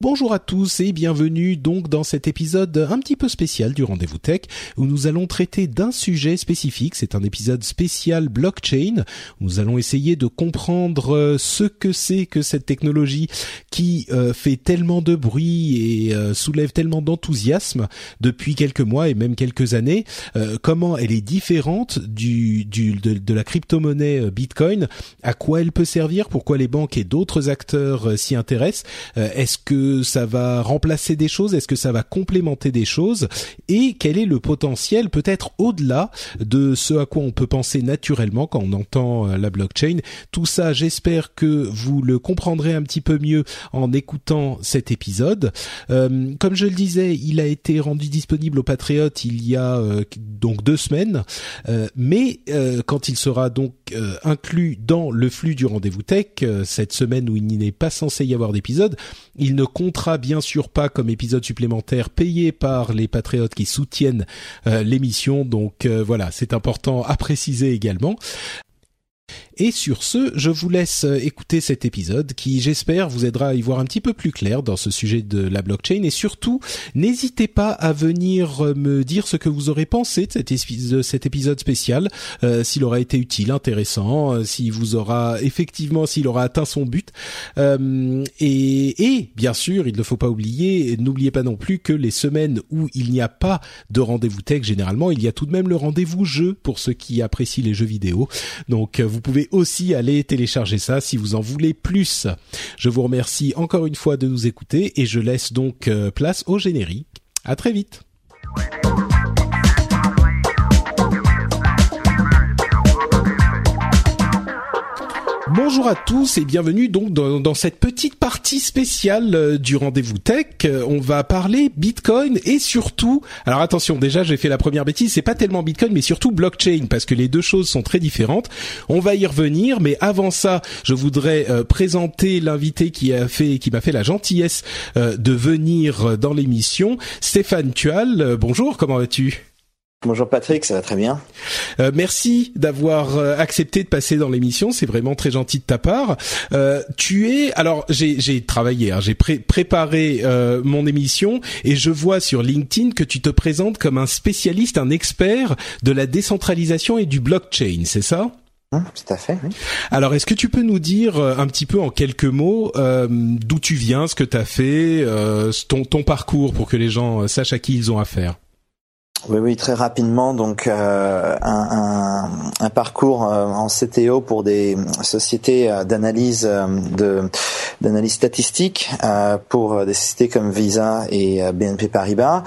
Bonjour à tous et bienvenue donc dans cet épisode un petit peu spécial du Rendez-vous Tech où nous allons traiter d'un sujet spécifique. C'est un épisode spécial blockchain. Nous allons essayer de comprendre euh, ce que c'est que cette technologie qui euh, fait tellement de bruit et euh, soulève tellement d'enthousiasme depuis quelques mois et même quelques années. comment elle est différente du, de, la crypto-monnaie Bitcoin? À quoi elle peut servir? Pourquoi les banques et d'autres acteurs s'y intéressent? Est-ce que ça va remplacer des choses? Est-ce que ça va complémenter des choses? Et quel est le potentiel peut-être au-delà de ce à quoi on peut penser naturellement quand on entend euh, la blockchain? Tout ça, j'espère que vous le comprendrez un petit peu mieux en écoutant cet épisode. Euh, comme je le disais, il a été rendu disponible aux Patriotes il y a euh, donc deux semaines, mais quand il sera donc inclus dans le flux du rendez-vous tech cette semaine où il n'est pas censé y avoir d'épisode, il ne comptera bien sûr pas comme épisode supplémentaire payé par les patriotes qui soutiennent euh, l'émission. Donc euh, voilà, c'est important à préciser également. Et sur ce, je vous laisse euh, écouter cet épisode qui, j'espère, vous aidera à y voir un petit peu plus clair dans ce sujet de la blockchain. Et surtout, n'hésitez pas à venir euh, me dire ce que vous aurez pensé de cet, épisode spécial, euh, s'il aura été utile, intéressant, s'il vous aura effectivement, s'il aura atteint son but. et, et, bien sûr, il ne faut pas oublier, n'oubliez pas non plus que les semaines où il n'y a pas de rendez-vous tech, généralement, il y a tout de même le rendez-vous jeu pour ceux qui apprécient les jeux vidéo. Donc, vous pouvez aussi aller télécharger ça si vous en voulez plus. Je vous remercie encore une fois de nous écouter et je laisse donc euh, place au générique. À très vite. Bonjour à tous et bienvenue donc dans, cette petite partie spéciale euh, du rendez-vous tech. Euh, on va parler Bitcoin et surtout, alors attention, déjà j'ai fait la première bêtise, c'est pas tellement Bitcoin mais surtout blockchain parce que les deux choses sont très différentes. On va y revenir, mais avant ça, je voudrais euh, présenter l'invité qui a fait, qui m'a fait la gentillesse de venir dans l'émission, Stéphane Tual. bonjour, comment vas-tu? Bonjour Patrick, ça va très bien. Euh, merci d'avoir euh, accepté de passer dans l'émission, c'est vraiment très gentil de ta part. Euh, tu es, alors j'ai travaillé, hein, j'ai préparé euh, mon émission et je vois sur LinkedIn que tu te présentes comme un spécialiste, un expert de la décentralisation et du blockchain, c'est ça? Hum, tout à fait. Oui. Alors, est-ce que tu peux nous dire un petit peu en quelques mots d'où tu viens, ce que tu as fait, ton, ton parcours pour que les gens sachent à qui ils ont affaire? Oui, oui, très rapidement. Donc, euh, un, un, un, parcours euh, en CTO pour des sociétés euh, d'analyse euh, de d'analyse statistique pour des sociétés comme Visa et BNP Paribas.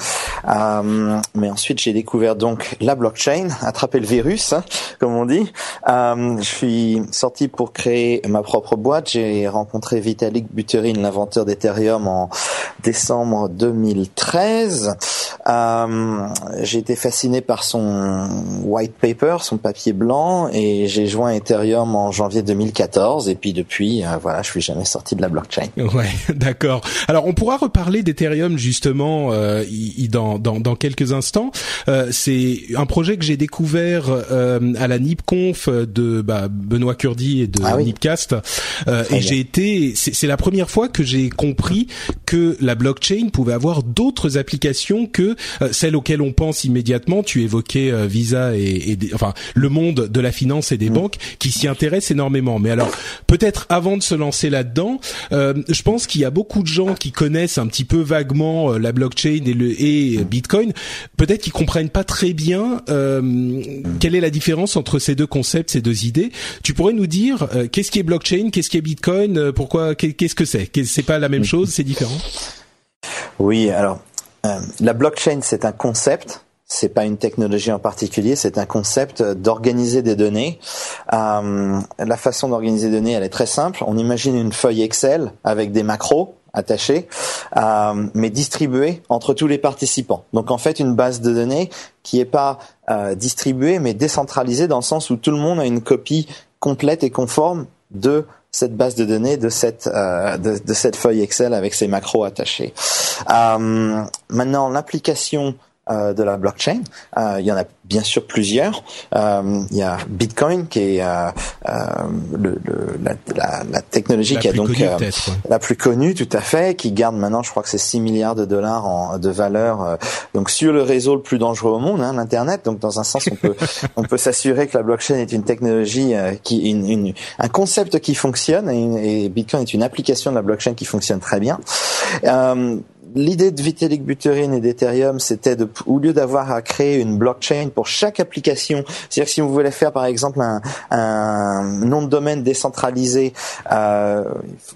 mais ensuite, j'ai découvert donc la blockchain, attraper le virus, hein, comme on dit. je suis sorti pour créer ma propre boîte. J'ai rencontré Vitalik Buterin, l'inventeur d'Ethereum, en décembre 2013 j'ai été fasciné par son white paper, son papier blanc, et j'ai joint Ethereum en janvier 2014. Et puis depuis, euh, voilà, je suis jamais sorti de la blockchain. Ouais, d'accord. Alors on pourra reparler d'Ethereum justement euh, dans, dans, dans quelques instants. Euh, c'est un projet que j'ai découvert euh, à la NipConf de bah, Benoît Curdi et de ah Nipcast, euh, et j'ai été. C'est la première fois que j'ai compris que la blockchain pouvait avoir d'autres applications que celles auxquelles on pense immédiatement. Tu évoquais euh, Visa et, enfin le monde de la finance et des mm. banques qui s'y intéressent énormément. Mais alors peut-être avant de se lancer là-dedans, euh, je pense qu'il y a beaucoup de gens qui connaissent un petit peu vaguement euh, la blockchain et le et Bitcoin. Peut-être qu'ils comprennent pas très bien quelle est la différence entre ces deux concepts, ces deux idées. Tu pourrais nous dire qu'est-ce qui est blockchain, qu'est-ce qui est Bitcoin, pourquoi, qu'est-ce que c'est? C'est pas la même mm. chose, c'est différent? Oui, alors euh, la blockchain, c'est un concept, c'est pas une technologie en particulier, c'est un concept d'organiser des données. Euh, la façon d'organiser des données, elle est très simple. On imagine une feuille Excel avec des macros attachés, euh, mais distribués entre tous les participants. Donc en fait, une base de données qui est pas euh, distribuée, mais décentralisée dans le sens où tout le monde a une copie complète et conforme de cette base de données de cette euh, de, cette feuille Excel avec ses macros attachés. Euh, maintenant, l'application euh, de la blockchain. Euh, il y en a bien sûr plusieurs. Euh, il y a Bitcoin qui est le, le, la, la, la, technologie la qui a donc connue, la plus connue, tout à fait, qui garde maintenant, je crois que c'est 6 milliards de dollars en, de valeur. donc sur le réseau le plus dangereux au monde, hein, l'internet. Donc dans un sens, on peut on peut s'assurer que la blockchain est une technologie qui une, une, un concept qui fonctionne et, et, Bitcoin est une application de la blockchain qui fonctionne très bien. Euh, l'idée de Vitalik Buterin et d'Ethereum, c'était de, au lieu d'avoir à créer une blockchain pour chaque application, c'est-à-dire si vous voulez faire par exemple un, un nom de domaine décentralisé, euh,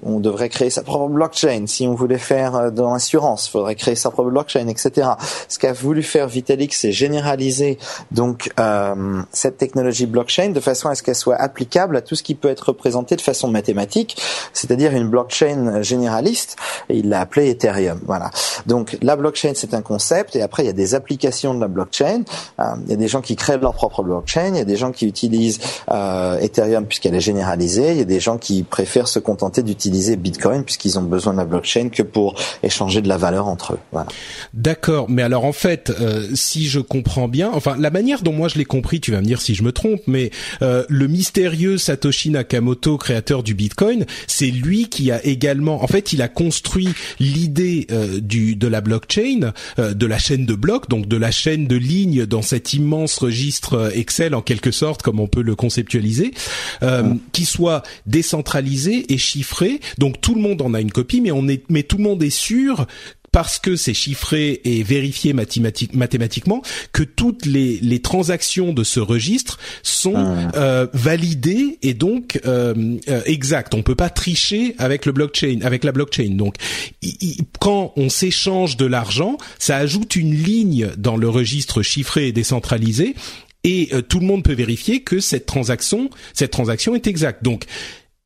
on devrait créer sa propre blockchain. Si on voulait faire euh, dans l'assurance, il faudrait créer sa propre blockchain, etc. Ce qu'a voulu faire Vitalik, c'est généraliser donc euh, cette technologie blockchain de façon à ce qu'elle soit applicable à tout ce qui peut être représenté de façon mathématique, c'est-à-dire une blockchain généraliste. Et il l'a appelé Ethereum. Voilà. Donc la blockchain c'est un concept et après il y a des applications de la blockchain. Euh, il y a des gens qui créent leur propre blockchain, il y a des gens qui utilisent euh, Ethereum puisqu'elle est généralisée, il y a des gens qui préfèrent se contenter d'utiliser Bitcoin puisqu'ils ont besoin de la blockchain que pour échanger de la valeur entre eux. Voilà. D'accord, mais alors en fait, euh, si je comprends bien, enfin la manière dont moi je l'ai compris, tu vas me dire si je me trompe, mais euh, le mystérieux Satoshi Nakamoto, créateur du Bitcoin, c'est lui qui a également, en fait, il a construit l'idée euh, du de la blockchain, euh, de la chaîne de blocs, donc de la chaîne de lignes dans cet immense registre euh, Excel en quelque sorte, comme on peut le conceptualiser, euh, qui soit décentralisé et chiffré. Donc tout le monde en a une copie, mais on est, mais tout le monde est sûr parce que c'est chiffré et vérifié mathématique, mathématiquement, que toutes les, les, transactions de ce registre sont ah. euh, validées et donc euh, euh, exactes. On peut pas tricher avec le blockchain, avec la blockchain. Donc, quand on s'échange de l'argent, ça ajoute une ligne dans le registre chiffré et décentralisé et euh, tout le monde peut vérifier que cette transaction, cette transaction est exacte. Donc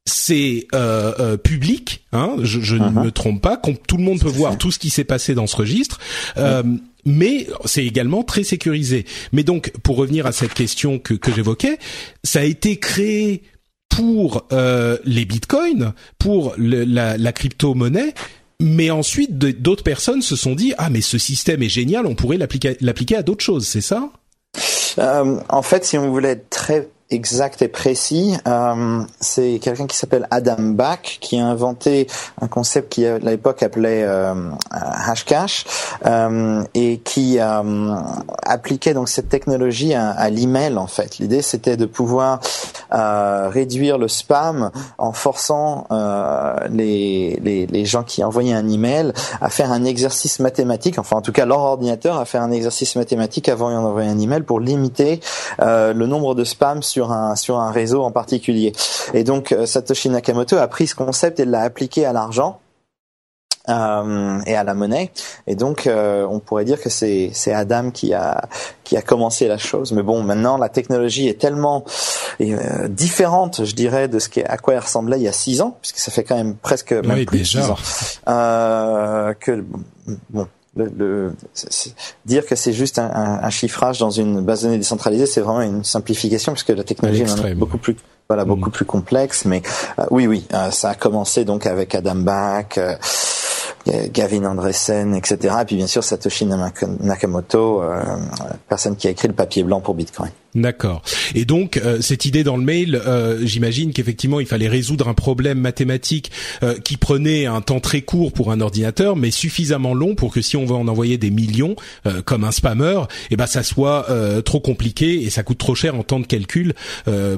c'est euh, euh, public, hein, je, je uh -huh. ne uh-huh. me trompe pas, tout le monde peut voir tout ce qui s'est passé dans ce registre. Euh. Mais c'est également très sécurisé. Mais donc, pour revenir à cette question que, que j'évoquais, ça a été créé pour euh, les bitcoins, pour le, la, la crypto-monnaie, mais ensuite d'autres personnes se sont dit ah mais ce système est génial, on pourrait l'appliquer à d'autres choses, c'est ça? Euh, En fait, si on voulait être très exact et précis. Euh, c'est quelqu'un qui s'appelle Adam Back qui a inventé un concept qui à l'époque appelait euh, Hashcash euh, et qui euh, appliquait donc cette technologie à, à l'email en fait. L'idée c'était de pouvoir euh, réduire le spam en forçant euh, les, les, les gens qui envoyaient un email à faire un exercice mathématique, enfin en tout cas leur ordinateur à faire un exercice mathématique avant d'envoyer un email pour limiter le nombre de spams sur un sur un réseau en particulier. Et donc euh, Satoshi Nakamoto a pris ce concept et l'a appliqué à l'argent. Euh, et à la monnaie. Et donc, euh, on pourrait dire que c'est c'est Adam qui a qui a commencé la chose. Mais bon, maintenant la technologie est tellement euh, différente, je dirais, de ce qui à quoi elle ressemblait il y a six ans, puisque ça fait quand même presque même oui, plus déjà. six ans. Que bon, le, le dire que c'est juste un, un, un, chiffrage dans une base de données décentralisée, c'est vraiment une simplification puisque la technologie est beaucoup plus voilà mmh. beaucoup plus complexe. Mais euh, oui, oui, euh, ça a commencé donc avec Adam Back. Euh, Gavin Andresen, etc. Et puis bien sûr Satoshi Nakamoto, euh, personne qui a écrit le papier blanc pour Bitcoin. D'accord. Et donc euh, cette idée dans le mail, euh, j'imagine qu'effectivement il fallait résoudre un problème mathématique euh, qui prenait un temps très court pour un ordinateur, mais suffisamment long pour que si on veut en envoyer des millions, euh, comme un spammer, eh ben ça soit euh, trop compliqué et ça coûte trop cher en temps de calcul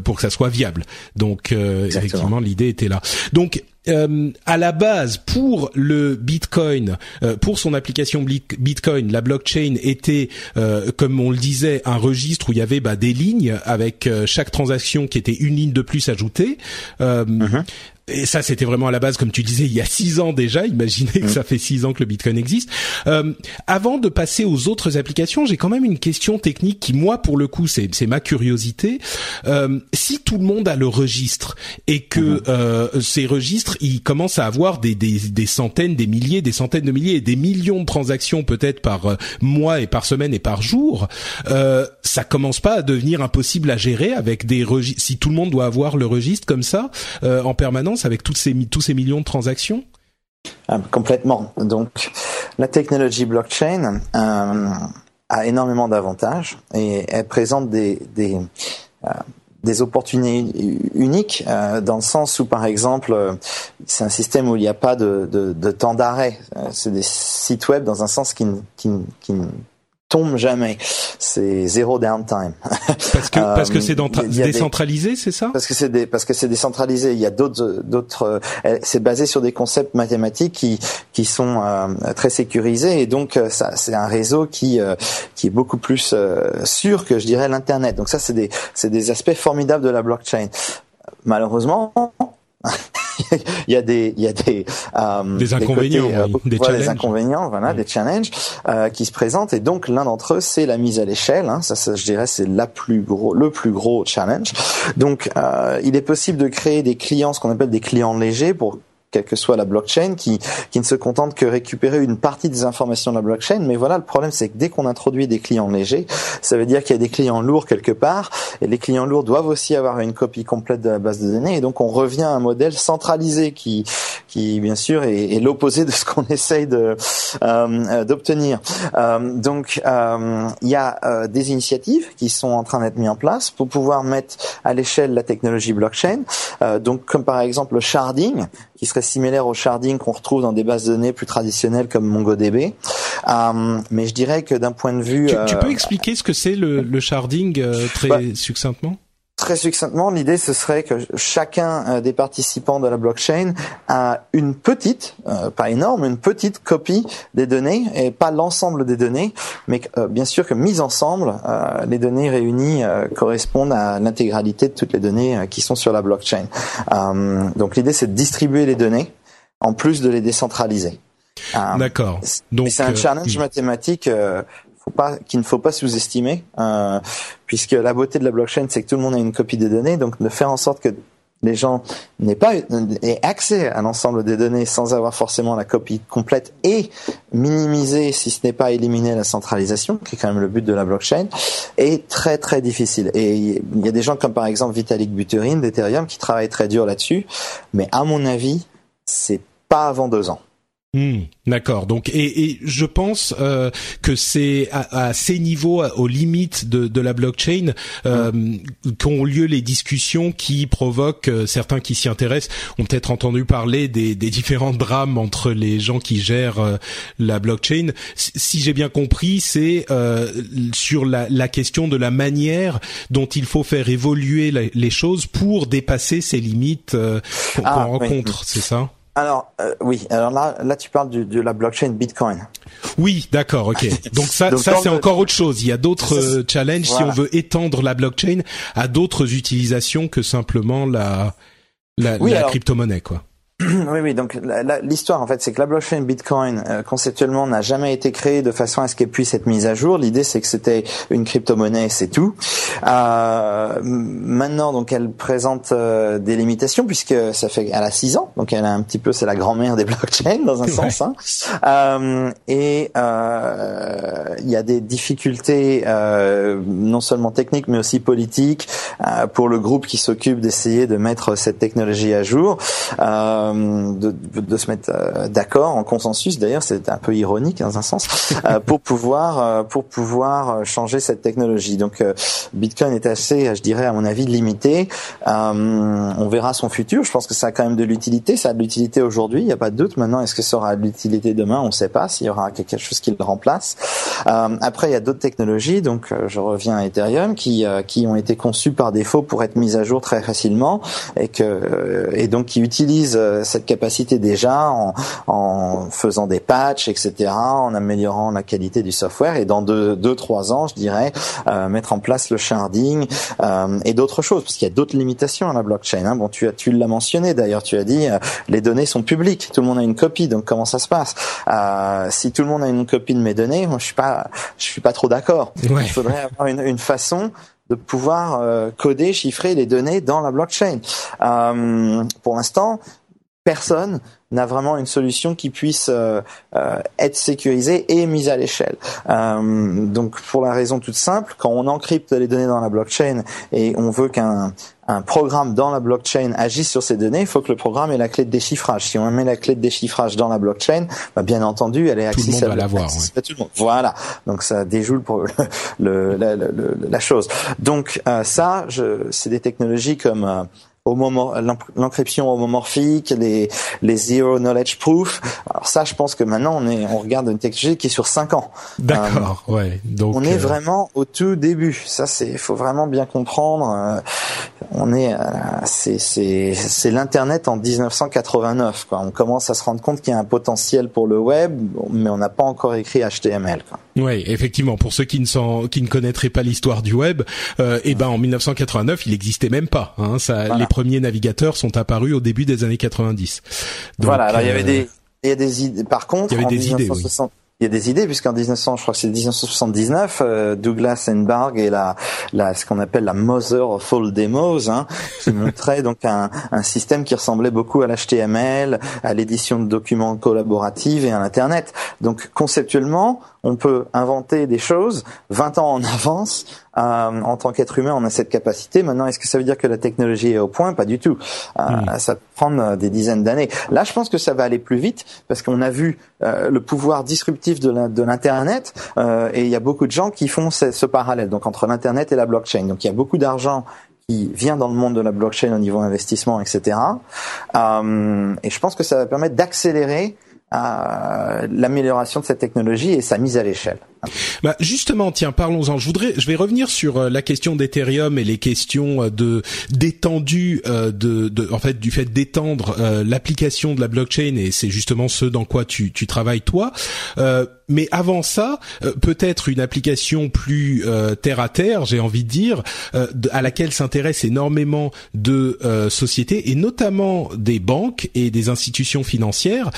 pour que ça soit viable. Donc effectivement l'idée était là. Donc euh, à la base pour le Bitcoin, euh, pour son application Bitcoin, la blockchain était, euh, comme on le disait, un registre où il y avait bah, des lignes avec euh, chaque transaction qui était une ligne de plus ajoutée. -huh et ça, c'était vraiment à la base, comme tu disais, il y a six ans déjà. Imaginez que mm. ça fait six ans que le Bitcoin existe. Euh, avant de passer aux autres applications, j'ai quand même une question technique qui, moi, pour le coup, c'est ma curiosité. Euh, si tout le monde a le registre et que mm-hmm. euh, ces registres, ils commencent à avoir des, des, des, centaines, des milliers, des centaines de milliers et des millions de transactions peut-être par euh, mois et par semaine et par jour, euh, ça commence pas à devenir impossible à gérer avec des registres. Si tout le monde doit avoir le registre comme ça euh, en permanence avec toutes ces, tous ces millions de transactions? Ah, Complètement. Donc, la technologie blockchain euh, a énormément d'avantages et elle présente des, des, euh, opportunités uniques euh, dans le sens où, par exemple, c'est un système où il n'y a pas de, de, de temps d'arrêt. c'est des sites web dans un sens qui, qui, qui tombe jamais. C'est zéro downtime. Parce que parce que c'est décentralisé, c'est ça? Parce que c'est des, parce que c'est décentralisé. Il y a d'autres d'autres. Euh, c'est basé sur des concepts mathématiques qui qui sont euh, très sécurisés et donc euh, ça c'est un réseau qui qui est beaucoup plus sûr que je dirais l'internet. Donc ça c'est des c'est des aspects formidables de la blockchain. Malheureusement, il y a des il y a des euh, des inconvénients, euh, des, voilà, des inconvénients, voilà, des challenges euh, qui se présentent et donc l'un d'entre eux c'est la mise à l'échelle. Hein, ça, ça, je dirais c'est la plus gros le plus gros challenge. Donc euh, il est possible de créer des clients, ce qu'on appelle des clients légers pour quelle que soit la blockchain, qui, qui ne se contente que récupérer une partie des informations de la blockchain. Mais voilà, le problème, c'est que dès qu'on introduit des clients légers, ça veut dire qu'il y a des clients lourds quelque part, et les clients lourds doivent aussi avoir une copie complète de la base de données, et donc on revient à un modèle centralisé qui, qui bien sûr, est, est l'opposé de ce qu'on essaye de euh, d'obtenir. Euh, donc, euh, il y a euh, des initiatives qui sont en train d'être mises en place pour pouvoir mettre à l'échelle la technologie blockchain. Euh, donc, comme par exemple le sharding, qui serait similaire au sharding qu'on retrouve dans des bases de données plus traditionnelles comme MongoDB. Euh, mais je dirais que d'un point de vue... Tu, tu, peux euh, expliquer ce que c'est le, le sharding euh, très bah, succinctement? Très succinctement, l'idée ce serait que chacun euh, des participants de la blockchain a une petite, euh, pas énorme, une petite copie des données et pas l'ensemble des données, mais euh, bien sûr que mises ensemble, les données réunies correspondent à l'intégralité de toutes les données qui sont sur la blockchain. donc l'idée c'est de distribuer les données en plus de les décentraliser. D'accord. Donc c'est un challenge mathématique qu'il ne faut pas sous-estimer, euh, puisque la beauté de la blockchain, c'est que tout le monde a une copie des données, donc de faire en sorte que les gens n'aient pas aient accès à l'ensemble des données sans avoir forcément la copie complète et minimiser, si ce n'est pas éliminer la centralisation, qui est quand même le but de la blockchain, est très très difficile. Et il y a des gens comme par exemple Vitalik Buterin d'Ethereum qui travaillent très dur là-dessus, mais à mon avis, c'est pas avant deux ans. Hmm, d'accord. Donc et, et, je pense euh, que c'est à, à, ces niveaux, aux limites de, de la blockchain, euh, qu'ont lieu les discussions qui provoquent euh, certains qui s'y intéressent ont peut-être entendu parler des, des, différents drames entre les gens qui gèrent euh, la blockchain. Si j'ai bien compris, c'est euh, sur la, la, question de la manière dont il faut faire évoluer les choses pour dépasser ces limites qu'on ah, rencontre. C'est ça? Alors euh, oui, alors là, là tu parles de la blockchain Bitcoin. Oui, d'accord, ok. Donc ça, ça c'est encore autre chose. Il y a d'autres euh, challenges si on veut étendre la blockchain à d'autres utilisations que simplement la la, la crypto-monnaie, quoi. Oui, oui. Donc l'histoire, en fait, c'est que la blockchain Bitcoin euh, conceptuellement n'a jamais été créée de façon à ce qu'elle puisse être mise à jour. L'idée, c'est que c'était une crypto-monnaie, c'est tout. Euh, maintenant, donc, elle présente euh, des limitations puisque ça fait, elle a six ans, donc elle a un petit peu, c'est la grand-mère des blockchains dans un sens. Hein. Euh, et il y a des difficultés non seulement techniques, mais aussi politiques pour le groupe qui s'occupe d'essayer de mettre cette technologie à jour. Euh, euh, de, de, se mettre euh, d'accord en consensus. D'ailleurs, c'est un peu ironique dans un sens euh, pour pouvoir pour pouvoir changer cette technologie. Donc, Bitcoin est assez, je dirais, à mon avis, limité. on verra son futur. Je pense que ça a quand même de l'utilité. Ça a de l'utilité aujourd'hui. Il n'y a pas de doute. Maintenant, est-ce que ça aura de l'utilité demain? On ne sait pas. S'il y aura quelque chose qui le remplace. après, il y a d'autres technologies. Donc, je reviens à Ethereum qui qui ont été conçues par défaut pour être mises à jour très facilement et que et donc qui utilisent cette capacité déjà en, en faisant des patchs, etc., en améliorant la qualité du software et dans deux, deux trois ans, je dirais, mettre en place le sharding et d'autres choses, parce qu'il y a d'autres limitations à la blockchain. Hein. Bon, tu as tu l'as mentionné d'ailleurs, tu as dit les données sont publiques, tout le monde a une copie, donc comment ça se passe? Si tout le monde a une copie de mes données, moi je suis pas je suis pas trop d'accord. Il faudrait avoir une, une façon de pouvoir euh, coder, chiffrer les données dans la blockchain. Euh, pour l'instant, personne n'a vraiment une solution qui puisse euh, euh, être sécurisée et mise à l'échelle. Euh, donc pour la raison toute simple, quand on encrypte les données dans la blockchain et on veut qu'un un programme dans la blockchain agisse sur ces données, il faut que le programme ait la clé de déchiffrage. Si on met la clé de déchiffrage dans la blockchain, bah bien entendu, elle est accessible, le monde à tout le monde. Voilà, donc ça déjoue le, la, la, chose. Donc ça, c'est des technologies comme moment l'encryption homomorphique, les les zero knowledge proof. Alors ça, je pense que maintenant on est on regarde une technologie qui est sur cinq ans. D'accord, euh, ouais. Donc on est euh, vraiment au tout début. Ça, c'est faut vraiment bien comprendre. On est c'est l'internet en 1989. Quoi. On commence à se rendre compte qu'il y a un potentiel pour le web, mais on n'a pas encore écrit HTML. Quoi. Oui, effectivement. Pour ceux qui ne sont, qui ne connaîtraient pas l'histoire du web, euh, eh ben en 1989, il n'existait même pas. Hein, ça, Les premiers navigateurs sont apparus au début des années 90. voilà. Alors il y avait euh, des, il y a des idées. Par contre, il y avait des idées. Il y a des idées puisqu'en 1900, je crois que c'est 1979, euh, Douglas Enbarg et la, la ce qu'on appelle la mother of all demos, hein, qui montrait donc un, un système qui ressemblait beaucoup à l'HTML, à l'édition de documents collaboratifs et à l'internet. Donc conceptuellement, on peut inventer des choses 20 ans en avance. Euh, en tant qu'être humain, on a cette capacité. Maintenant, est-ce que ça veut dire que la technologie est au point? Pas du tout. Euh, hmm. Ça prend euh, des dizaines d'années. Là, je pense que ça va aller plus vite parce qu'on a vu le pouvoir disruptif de l'internet et il y a beaucoup de gens qui font ce, ce parallèle donc entre l'internet et la blockchain. Donc, il y a beaucoup d'argent qui vient dans le monde de la blockchain au niveau investissement, etc. Euh, et je pense que ça va permettre d'accélérer euh, l'amélioration de cette technologie et sa mise à l'échelle. Bah justement, tiens, parlons-en. Je voudrais, je vais revenir sur euh, la question d'Ethereum et les questions euh, de d'étendue euh, de, de, en fait, du fait d'étendre l'application de la blockchain et c'est justement ce dans quoi tu, tu travailles toi. mais avant ça, peut-être une application plus terre à terre, j'ai envie de dire, à laquelle s'intéressent énormément de sociétés et notamment des banques et des institutions financières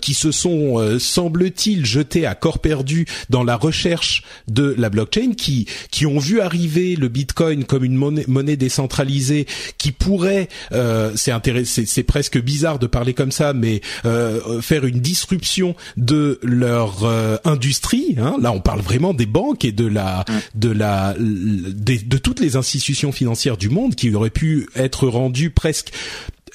qui se sont, semble-t-il, jetées à corps perdu dans la recherche de la blockchain qui qui ont vu arriver le Bitcoin comme une monnaie, monnaie décentralisée qui pourrait euh, c'est intéressant c'est presque bizarre de parler comme ça mais euh, faire une disruption de leur euh, industrie hein. là on parle vraiment des banques et de la de la de toutes les institutions financières du monde qui auraient pu être rendues presque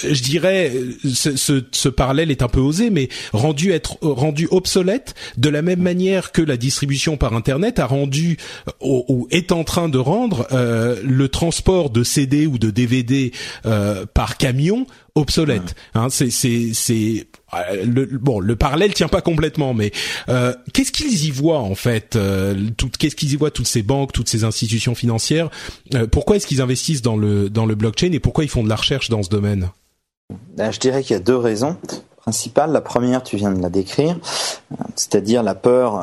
je dirais, ce, ce, ce, parallèle est un peu osé, mais rendu être rendu obsolète de la même manière que la distribution par Internet a rendu ou, est en train de rendre euh, le transport de CD ou de DVD euh, par camion obsolète. Hein, c'est c'est c'est euh, le, bon, le parallèle tient pas complètement, mais euh, qu'est-ce qu'ils y voient en fait euh, Qu'est-ce qu'ils y voient toutes ces banques, toutes ces institutions financières Pourquoi est-ce qu'ils investissent dans le dans le blockchain et pourquoi ils font de la recherche dans ce domaine? Je dirais qu'il y a deux raisons principales. La première, tu viens de la décrire, c'est-à-dire la peur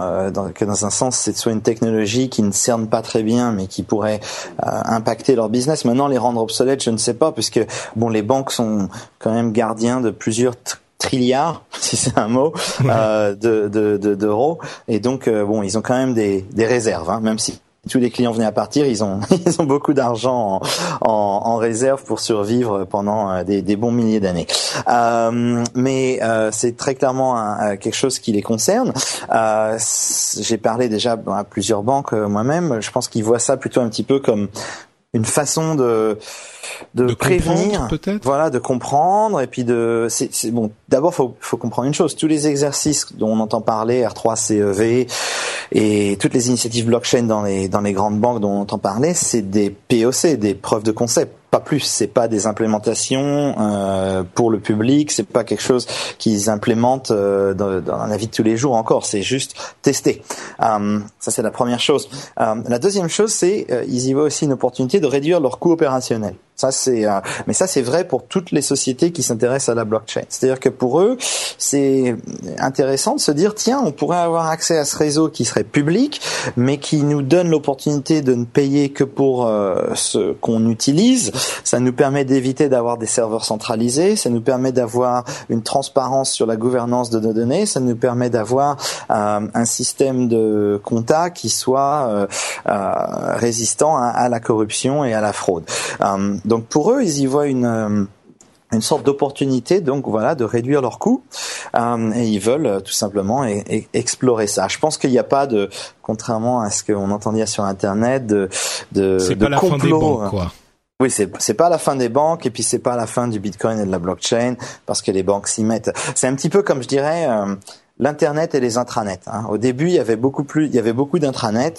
que dans un sens, c'est soit une technologie qui ne cerne pas très bien, mais qui pourrait impacter leur business. Maintenant, les rendre obsolètes, je ne sais pas, puisque bon, les banques sont quand même gardiens de plusieurs trilliards, si c'est un mot, euh, de, d'euros. et donc, euh, bon, ils ont quand même des, des réserves, hein, même si tous les clients venaient à partir, ils ont ils ont beaucoup d'argent en, en, réserve pour survivre pendant euh, des, des bons milliers d'années. Euh, mais euh, c'est très clairement quelque chose qui les concerne. Euh, J'ai parlé déjà à plusieurs banques moi-même. Je pense qu'ils voient ça plutôt un petit peu comme une façon de de, prévenir, voilà, de comprendre et puis de c'est bon. D'abord, faut faut comprendre une chose. Tous les exercices dont on entend parler, R3CEV et toutes les initiatives blockchain dans les dans les grandes banques dont on entend parler, c'est des POC, des preuves de concept pas plus. C'est pas des implémentations euh, pour le public. C'est pas quelque chose qu'ils implémentent euh, dans, dans, la vie de tous les jours encore. C'est juste tester. Euh, ça c'est la première chose. Euh, la deuxième chose, c'est euh, ils y voient aussi une opportunité de réduire leurs coûts opérationnels. Ça c'est, euh, mais ça c'est vrai pour toutes les sociétés qui s'intéressent à la blockchain. C'est-à-dire que pour eux, c'est intéressant de se dire tiens, on pourrait avoir accès à ce réseau qui serait public, mais qui nous donne l'opportunité de ne payer que pour euh, ce qu'on utilise. Ça nous permet d'éviter d'avoir des serveurs centralisés. Ça nous permet d'avoir une transparence sur la gouvernance de nos données. Ça nous permet d'avoir euh, un système de compta qui soit résistant à, à, la corruption et à la fraude. Donc pour eux, ils y voient une euh, une sorte d'opportunité donc voilà de réduire leurs coûts euh, et ils veulent euh, tout simplement explorer ça. Je pense qu'il n'y a pas de contrairement à ce qu'on entendait sur internet de de, c'est pas la fin des banques quoi. Oui, c'est c'est pas la fin des banques et puis c'est pas la fin du Bitcoin et de la blockchain parce que les banques s'y mettent. C'est un petit peu comme je dirais l'internet et les intranets. Hein. Au début, il y avait beaucoup plus, il y avait beaucoup d'intranets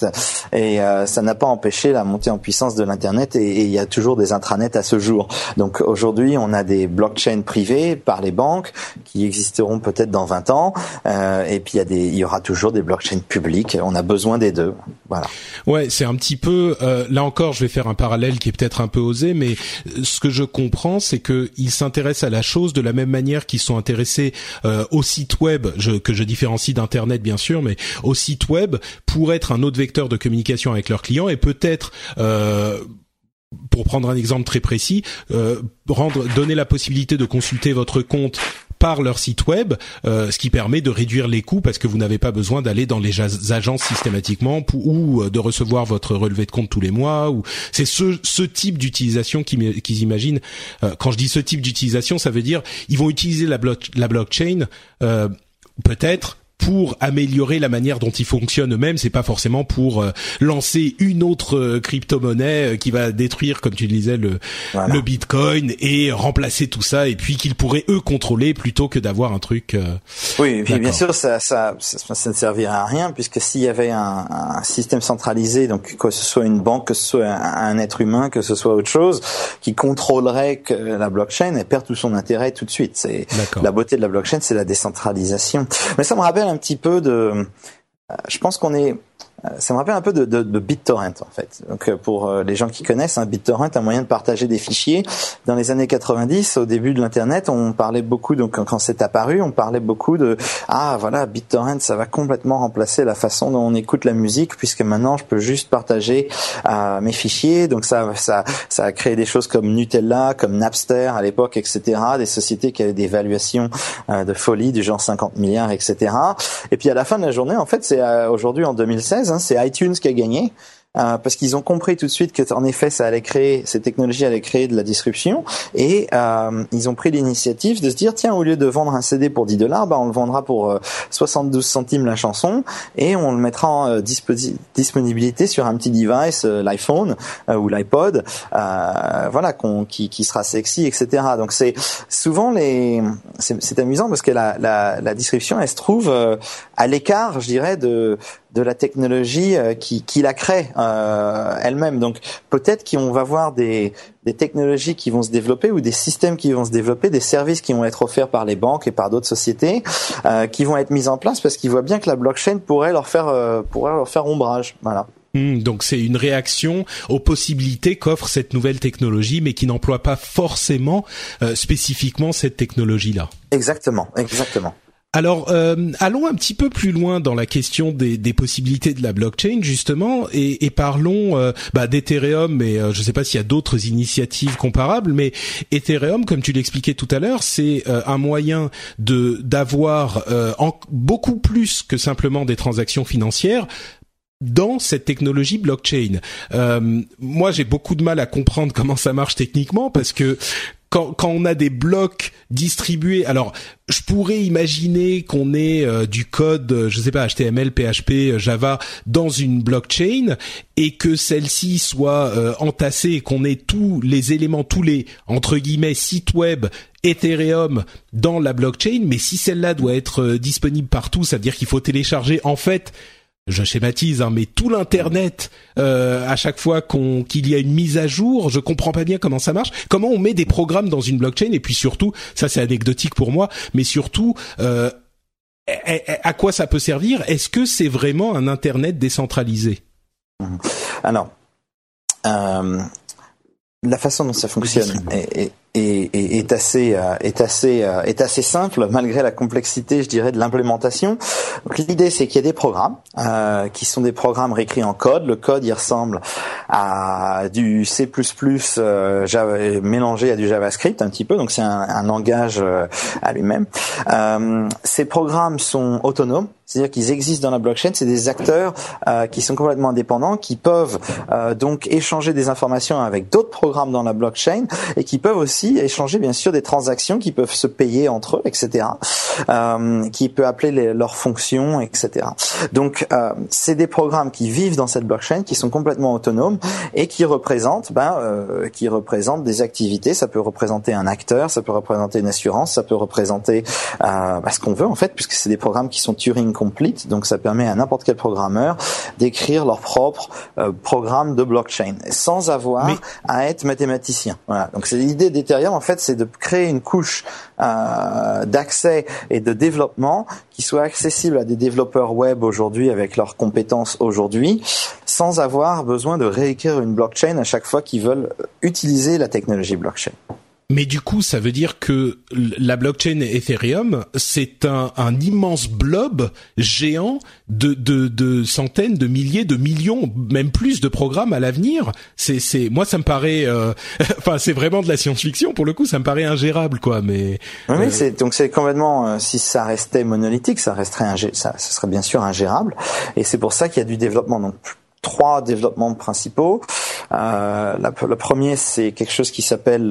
et euh, ça n'a pas empêché la montée en puissance de l'internet et, et, il y a toujours des intranets à ce jour. Donc aujourd'hui, on a des blockchains privés par les banques qui existeront peut-être dans 20 ans euh, et puis il y a des, il y aura toujours des blockchains publiques. On a besoin des deux. Voilà. Ouais, c'est un petit peu euh, là encore, je vais faire un parallèle qui est peut-être un peu osé, mais ce que je comprends, c'est que ils s'intéressent à la chose de la même manière qu'ils sont intéressés euh, au site web je, que je différencie d'internet bien sûr, mais au site web pour être un autre vecteur de communication avec leurs clients et peut-être euh, pour prendre un exemple très précis, euh, rendre, donner la possibilité de consulter votre compte par leur site web, euh, ce qui permet de réduire les coûts parce que vous n'avez pas besoin d'aller dans les agences systématiquement ou euh, de recevoir votre relevé de compte tous les mois. Ou c'est ce, ce type d'utilisation qu'ils imaginent. Euh, quand je dis ce type d'utilisation, ça veut dire ils vont utiliser la, la blockchain peut-être pour améliorer la manière dont ils fonctionnent eux-mêmes. C'est pas forcément pour euh, lancer une autre euh, crypto-monnaie euh, qui va détruire, comme tu disais, le, le Bitcoin et remplacer tout ça. Et puis qu'ils pourraient eux contrôler plutôt que d'avoir un truc. oui, bien sûr, ça, ça, ça, ne servirait à rien puisque s'il y avait un, un, système centralisé, donc que ce soit une banque, que ce soit un, être humain, que ce soit autre chose, qui contrôlerait que la blockchain, elle perd tout son intérêt tout de suite. C'est la beauté de la blockchain, c'est la décentralisation. Mais ça me rappelle un petit peu de. Euh, je pense qu'on est ça me rappelle un peu de, de, de BitTorrent en fait. Donc euh, pour euh, les gens qui connaissent, un hein, BitTorrent, un moyen de partager des fichiers. Dans les années 90, au début de l'internet, on parlait beaucoup. Donc quand c'est apparu, on parlait beaucoup de ah voilà BitTorrent, ça va complètement remplacer la façon dont on écoute la musique puisque maintenant je peux juste partager euh, mes fichiers. Donc ça ça ça a créé des choses comme Nutella, comme Napster à l'époque, etc. Des sociétés qui avaient des valuations de folie du genre 50 milliards, etc. Et puis à la fin de la journée, en fait, c'est aujourd'hui en 2016 Hein, c'est iTunes qui a gagné. Euh, parce qu'ils ont compris tout de suite que en effet ça allait créer ces technologies allaient créer de la disruption et euh, ils ont pris l'initiative de se dire tiens au lieu de vendre un CD pour 10 dollars bah on le vendra pour 72 euh, centimes la chanson et on le mettra en disponibilité sur un petit device l'iPhone ou l'iPod voilà qui, qui sera sexy etc donc c'est souvent les c'est amusant parce que la, la, la disruption elle se trouve à l'écart je dirais de de la technologie euh, qui, qui la crée euh, elle-même. Donc peut-être qu'on va voir des, des technologies qui vont se développer ou des systèmes qui vont se développer, des services qui vont être offerts par les banques et par d'autres sociétés, euh, qui vont être mis en place parce qu'ils voient bien que la blockchain pourrait leur faire euh, pourrait leur faire ombrage. Voilà. Hmm, donc c'est une réaction aux possibilités qu'offre cette nouvelle technologie, mais qui n'emploie pas forcément euh, spécifiquement cette technologie-là. Exactement, exactement. Alors, euh, allons un petit peu plus loin dans la question des, possibilités de la blockchain justement, et, parlons euh, bah, d'Ethereum. Mais euh, je ne sais pas s'il y a d'autres initiatives comparables, mais Ethereum, comme tu l'expliquais tout à l'heure, c'est un moyen de d'avoir beaucoup plus que simplement des transactions financières dans cette technologie blockchain. moi, j'ai beaucoup de mal à comprendre comment ça marche techniquement parce que quand, on a des blocs distribués, alors je pourrais imaginer qu'on ait euh, du code, euh, je sais pas, HTML, PHP, euh, Java dans une blockchain et que celle-ci soit entassée et qu'on ait tous les éléments, tous les entre guillemets sites web Ethereum dans la blockchain. Mais si celle-là doit être disponible partout, ça veut dire qu'il faut télécharger en fait je schématise, hein, mais tout l'internet euh, à chaque fois qu'on qu'il y a une mise à jour, je comprends pas bien comment ça marche. Comment on met des programmes dans une blockchain? Et puis surtout, ça c'est anecdotique pour moi, mais surtout euh, à quoi ça peut servir? Est-ce que c'est vraiment un internet décentralisé? Alors, euh, la façon dont ça fonctionne est, est, est, assez euh, est assez euh, est assez simple malgré la complexité, je dirais, de l'implémentation. l'idée c'est qu'il y a des programmes euh, qui sont des programmes réécrits en code. Le code il ressemble à du C++ euh, Java, mélangé à du JavaScript un petit peu, donc c'est un, un, langage euh, à lui-même. ces programmes sont autonomes, c'est-à-dire qu'ils existent dans la blockchain. C'est des acteurs qui sont complètement indépendants, qui peuvent donc échanger des informations avec d'autres programmes dans la blockchain et qui peuvent aussi échanger bien sûr des transactions qui peuvent se payer entre eux, etc. Euh, qui peut appeler leurs fonctions, etc. Donc euh, c'est des programmes qui vivent dans cette blockchain, qui sont complètement autonomes et qui représentent, ben, euh, qui représentent des activités. Ça peut représenter un acteur, ça peut représenter une assurance, ça peut représenter euh, ben, ce qu'on veut en fait, puisque c'est des programmes qui sont Turing complete. Donc ça permet à n'importe quel programmeur d'écrire leur propre euh, programme de blockchain sans avoir à être mathématicien. Voilà. Donc c'est l'idée en fait, c'est de créer une couche euh, d'accès et de développement qui soit accessible à des développeurs web aujourd'hui avec leurs compétences aujourd'hui, sans avoir besoin de réécrire une blockchain à chaque fois qu'ils veulent utiliser la technologie blockchain. Mais du coup, ça veut dire que la blockchain Ethereum, c'est un, un, immense blob géant de, de, de, centaines, de milliers, de millions, même plus de programmes à l'avenir. C'est, c'est, moi, ça me paraît, euh, enfin, c'est vraiment de la science-fiction pour le coup. Ça me paraît ingérable, quoi. Mais oui, euh, c'est donc c'est complètement. Euh, si ça restait monolithique, ça resterait ça, ça serait bien sûr ingérable. Et c'est pour ça qu'il y a du développement. Donc trois développements principaux. Euh, le premier, c'est quelque chose qui s'appelle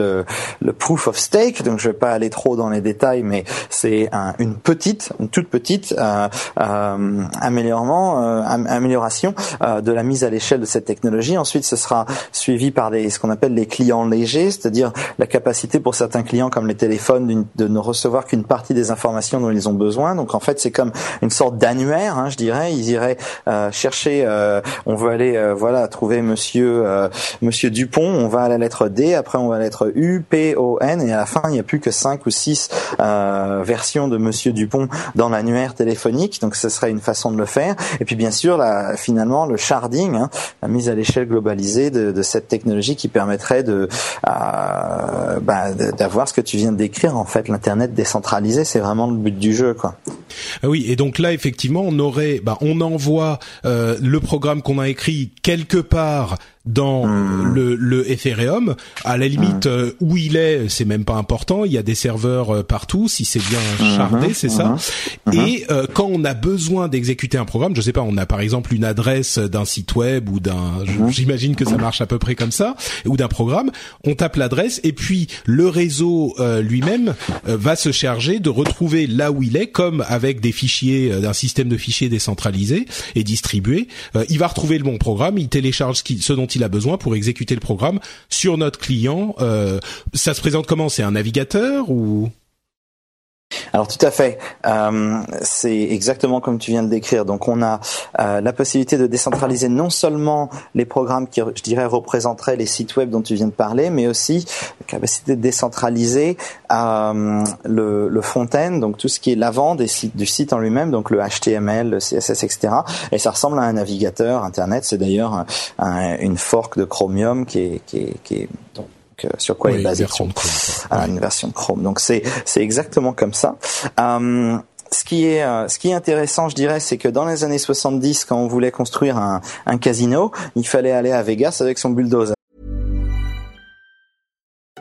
le, proof of stake. Donc, je vais pas aller trop dans les détails, mais c'est un, une petite, une toute petite euh, euh, euh, amélioration euh, de la mise à l'échelle de cette technologie. Ensuite, ce sera suivi par les, ce qu'on appelle les clients légers, c'est-à-dire la capacité pour certains clients, comme les téléphones, de ne recevoir qu'une partie des informations dont ils ont besoin. Donc, en fait, c'est comme une sorte d'annuaire, hein, je dirais. Ils iraient chercher, on veut aller, voilà, trouver Monsieur Monsieur Dupont, on va à la lettre D, après on va à la lettre U, P, O, N, et à la fin il n'y a plus que cinq ou six euh, versions de Monsieur Dupont dans l'annuaire téléphonique. Donc ce serait une façon de le faire. Et puis bien sûr, là, finalement, le sharding, hein, la mise à l'échelle globalisée de, de, cette technologie qui permettrait de euh, bah, d'avoir ce que tu viens de décrire. En fait, l'internet décentralisé, c'est vraiment le but du jeu, quoi. Oui, et donc là, effectivement, on aurait, bah, on envoie euh, le programme qu'on a écrit quelque part dans hmm. le, le, Ethereum. À la limite, hmm. euh, où il est, c'est même pas important. Il y a des serveurs euh, partout, si c'est bien hmm. chardé, c'est ça. Et euh, quand on a besoin d'exécuter un programme, je sais pas, on a par exemple une adresse d'un site web ou d'un, j'imagine que ça marche à peu près comme ça, ou d'un programme, on tape l'adresse et puis le réseau lui-même va se charger de retrouver là où il est, comme avec des fichiers d'un système de fichiers décentralisé et distribué. il va retrouver le bon programme, il télécharge ce, ce dont il a besoin pour exécuter le programme sur notre client. Euh, ça se présente comment? C'est un navigateur ou? Alors tout à fait, euh, c'est exactement comme tu viens de décrire. Donc on a euh, la possibilité de décentraliser non seulement les programmes qui, je dirais, représenteraient les sites web dont tu viens de parler, mais aussi la capacité de décentraliser euh, le, le front-end, donc tout ce qui est l'avant des du site en lui-même, donc le HTML, le CSS, etc. Et ça ressemble à un navigateur Internet. C'est d'ailleurs une fork de Chromium qui est euh, sur quoi est basé Chrome, Chrome une version Chrome. Donc c'est c'est exactement comme ça. Euh, ce qui est euh, ce qui est intéressant, je dirais, c'est que dans les années 70, quand on voulait construire un, un casino, il fallait aller à Vegas avec son bulldozer.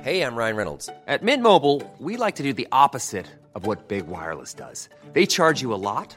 Hey, I'm Ryan Reynolds. At Mint Mobile, we like to do the opposite of what Big Wireless does. They charge you a lot,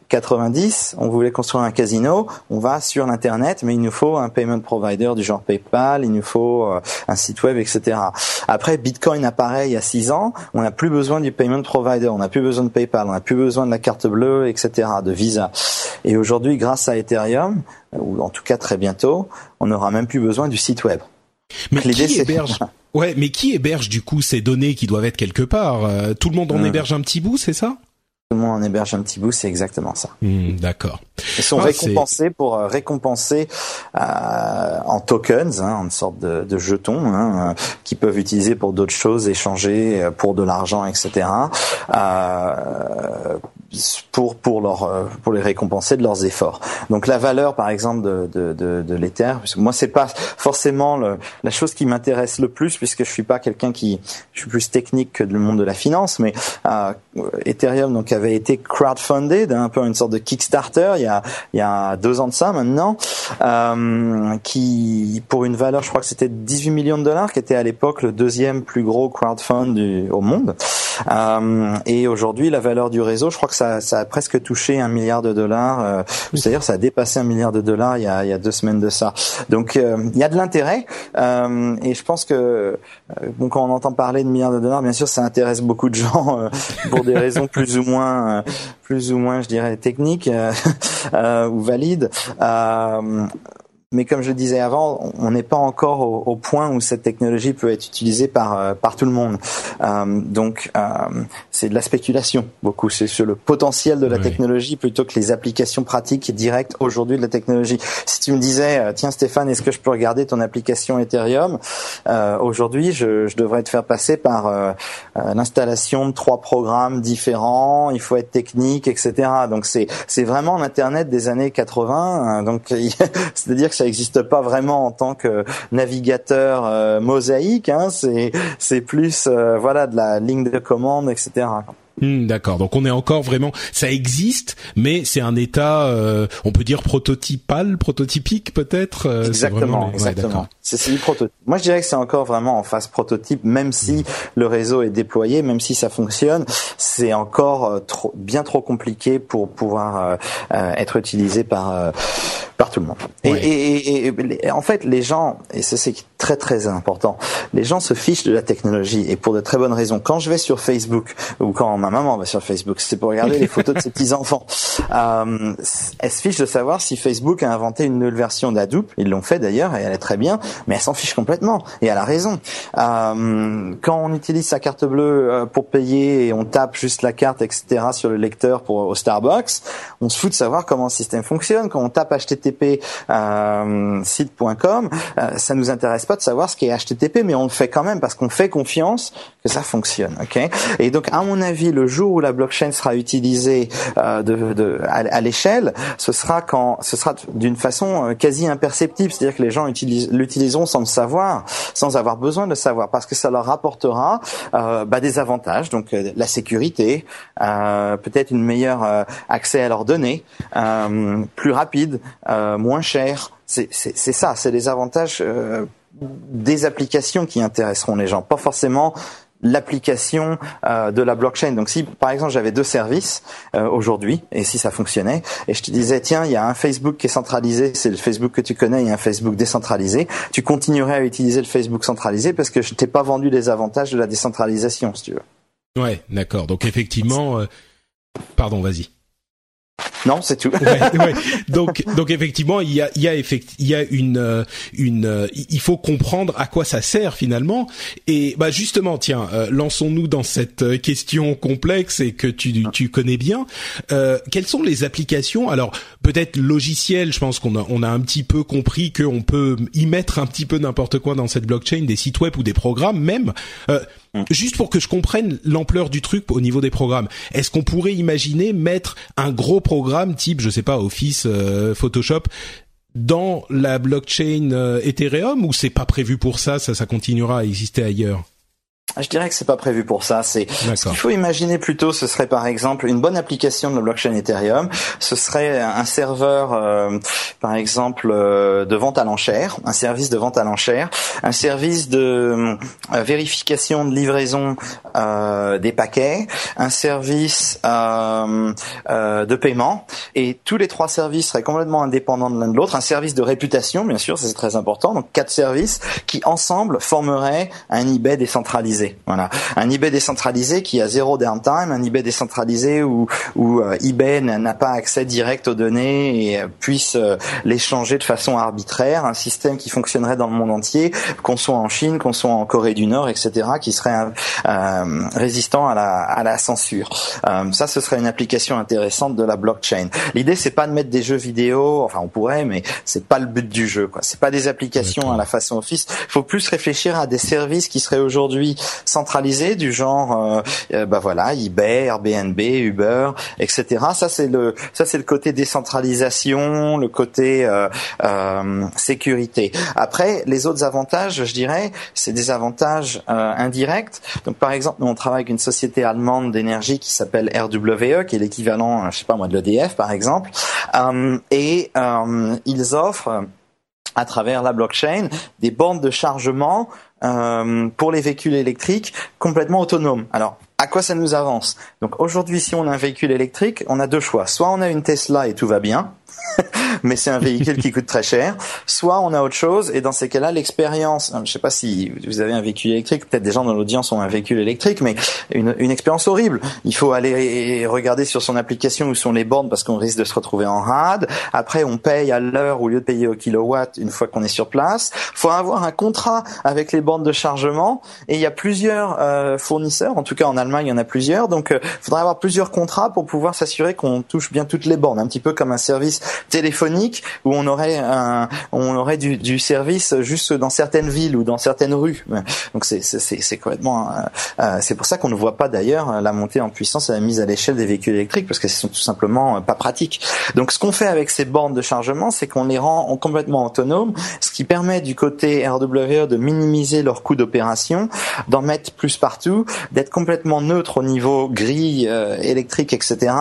90, on voulait construire un casino, on va sur l'internet, mais il nous faut un payment provider du genre PayPal, il nous faut euh, un site web, etc. Après, Bitcoin apparaît il y a six ans, on n'a plus besoin du payment provider, on n'a plus besoin de PayPal, on n'a plus besoin de la carte bleue, etc., de Visa. Et aujourd'hui, grâce à Ethereum, ou en tout cas très bientôt, on n'aura même plus besoin du site web. Mais qui héberge Ouais, mais qui héberge du coup ces données qui doivent être quelque part? Euh, Tout le monde en hmm. héberge un petit bout, c'est ça? Tout le monde en héberge un petit bout, c'est exactement ça. Hmm, d'accord. Ils sont ah, récompensés pour euh, récompenser euh, en tokens, hein, en sorte de, de jetons, hein, euh, qui peuvent utiliser pour d'autres choses, échanger pour de l'argent, etc. Pour pour leur euh, pour les récompenser de leurs efforts. Donc la valeur par exemple de de de, de l'Ether, moi c'est pas forcément le, la chose qui m'intéresse le plus puisque je suis pas quelqu'un qui je suis plus technique que le monde de la finance, mais euh, Ethereum donc avait été crowdfunded, un peu une sorte de Kickstarter il y a il y a deux ans de ça maintenant, euh, qui pour une valeur je crois que c'était 18 millions de dollars, qui était à l'époque le deuxième plus gros crowdfund du, au monde. Euh, et aujourd'hui la valeur du réseau, je crois que ça, a presque touché un milliard de dollars. Euh, c'est-à-dire, ça a dépassé un milliard de dollars il y a, deux semaines de ça. Donc, euh, il y a de l'intérêt. Euh, et je pense que bon, quand on entend parler de milliards de dollars, bien sûr, ça intéresse beaucoup de gens pour des raisons plus ou moins, plus ou moins, je dirais, techniques ou valides. Mais comme je le disais avant, on n'est pas encore au, point où cette technologie peut être utilisée par euh, par tout le monde. Euh, donc euh, c'est de la spéculation beaucoup. C'est sur le potentiel de la technologie plutôt que les applications pratiques directes aujourd'hui de la technologie. Si tu me disais, euh, tiens Stéphane, est-ce que je peux regarder ton application Ethereum euh, Aujourd'hui, je, je, devrais te faire passer par l'installation de trois programmes différents. Il faut être technique, etc. Donc c'est c'est vraiment l'internet des années 80. Donc c'est-à-dire que ça n'existe pas vraiment en tant que navigateur euh, mosaïque. Hein, c'est c'est plus euh, voilà de la ligne de commande, etc. Hmm, d'accord. Donc on est encore vraiment, ça existe, mais c'est un état, euh, on peut dire prototypal, prototypique peut-être. Euh, exactement, exactement. c'est du prototype. Moi je dirais que c'est encore vraiment en phase prototype, même si hmm. le réseau est déployé, même si ça fonctionne, c'est encore euh, trop, bien trop compliqué pour pouvoir être utilisé par par tout le monde. Et, et, et, et, en fait, les gens, et c'est très très important, les gens se fichent de la technologie et pour de très bonnes raisons. Quand je vais sur Facebook ou quand ma maman va sur Facebook, c'est pour regarder les photos de ses petits enfants. Euh, elle se fiche de savoir si Facebook a inventé une nouvelle version d'Hadoop. Ils l'ont fait d'ailleurs et elle est très bien, mais elle s'en fiche complètement et elle a raison. Euh, quand on utilise sa carte bleue euh, pour payer et on tape juste la carte, etc. sur le lecteur pour au Starbucks, on se fout de savoir comment le système fonctionne. Quand on tape HTTP euh, site.com, euh, ça nous intéresse pas de savoir ce qui est HTTP, mais on le fait quand même parce qu'on fait confiance que ça fonctionne. Ok? Et donc, à mon avis, le jour où la blockchain sera utilisée euh, de, de, à, l'échelle, ce sera quand ce sera d'une façon euh, quasi imperceptible, c'est-à-dire que les gens l'utiliseront sans le savoir, sans avoir besoin de le savoir, parce que ça leur apportera euh, bah, des avantages, donc euh, la sécurité, peut-être une meilleure accès à leurs données, plus rapide, moins cher. C'est ça, c'est les avantages des applications qui intéresseront les gens, pas forcément l'application euh, de la blockchain. Donc si par exemple j'avais deux services euh, aujourd'hui et si ça fonctionnait et je te disais tiens il y a un Facebook qui est centralisé, c'est le Facebook que tu connais, a un Facebook décentralisé, tu continuerais à utiliser le Facebook centralisé parce que je t'ai pas vendu les avantages de la décentralisation si tu veux. Ouais, d'accord. Donc effectivement, euh, pardon, vas-y. Non, c'est tout. ouais, ouais. Donc, donc effectivement, il y a, il y a, effect, il y a une, euh, une, euh, il faut comprendre à quoi ça sert finalement. Et bah justement, tiens, euh, lançons-nous dans cette question complexe et que tu, tu connais bien. Euh, quelles sont les applications? Alors, peut-être logiciel. Je pense qu'on a, on a un petit peu compris qu'on peut y mettre un petit peu n'importe quoi dans cette blockchain, des sites web ou des programmes même. Mm. Juste pour que je comprenne l'ampleur du truc au niveau des programmes, est-ce qu'on pourrait imaginer mettre un gros programme type, je sais pas, Office, euh, Photoshop dans la blockchain euh, Ethereum ou c'est pas prévu pour ça, ça, ça continuera à exister ailleurs? Je dirais que c'est pas prévu pour ça. C'est ce qu'il faut imaginer plutôt. Ce serait par exemple une bonne application de la blockchain Ethereum. Ce serait un serveur, euh, par exemple, euh, de vente à l'enchère, un service de vente à l'enchère, un service de euh, vérification de livraison des paquets, un service de paiement. Et tous les trois services seraient complètement indépendants de l'un de l'autre. Un service de réputation, bien sûr, c'est très important. Donc quatre services qui ensemble formeraient un eBay décentralisé. Voilà, un eBay décentralisé qui a zéro downtime, un eBay décentralisé où, où euh, eBay n'a pas accès direct aux données et euh, puisse euh, les changer de façon arbitraire, un système qui fonctionnerait dans le monde entier, qu'on soit en Chine, qu'on soit en Corée du Nord, etc., qui serait résistant à la, à la censure. ça, ce serait une application intéressante de la blockchain. L'idée, c'est pas de mettre des jeux vidéo, enfin on pourrait, mais c'est pas le but du jeu. quoi. C'est pas des applications à la façon Office. Il faut plus réfléchir à des services qui seraient aujourd'hui centralisés du genre, euh, euh, bah voilà, eBay, Airbnb, Uber, etc. Ça c'est le, ça c'est le côté décentralisation, le côté euh, euh, sécurité. Après, les autres avantages, je dirais, c'est des avantages indirects. Donc par exemple, nous on travaille avec une société allemande d'énergie qui s'appelle RWE, qui est l'équivalent, je sais pas moi, de l'EDF par exemple, et ils offrent à travers la blockchain des bandes de chargement euh, pour les véhicules électriques complètement autonomes. Alors, à quoi ça nous avance? Donc aujourd'hui, si on a un véhicule électrique, on a deux choix. Soit on a une Tesla et tout va bien, mais c'est un véhicule qui coûte très cher. Soit on a autre chose, et dans ces cas-là, l'expérience, je sais pas si vous avez un véhicule électrique, peut-être des gens dans l'audience ont un véhicule électrique, mais une, une expérience horrible. Il faut aller regarder sur son application où sont les bornes parce qu'on risque de se retrouver en rade. Après, on paye à l'heure au lieu de payer au kilowatt une fois qu'on est sur place. faut avoir un contrat avec les bornes de chargement, et il y a plusieurs euh, fournisseurs, en tout cas en Allemagne, il y en a plusieurs, donc il euh, faudrait avoir plusieurs contrats pour pouvoir s'assurer qu'on touche bien toutes les bornes, un petit peu comme un service téléphonique où on aurait un, on aurait du, du, service juste dans certaines villes ou dans certaines rues. Donc c'est c'est complètement euh, euh, c'est pour ça qu'on ne voit pas d'ailleurs la montée en puissance et la mise à l'échelle des véhicules électriques parce que ce sont tout simplement euh, pas pratiques. Donc ce qu'on fait avec ces bornes de chargement, c'est qu'on les rend complètement autonomes, ce qui permet du côté RWE de minimiser leurs coûts d'opération, d'en mettre plus partout, d'être complètement neutre au niveau grille électrique, etc.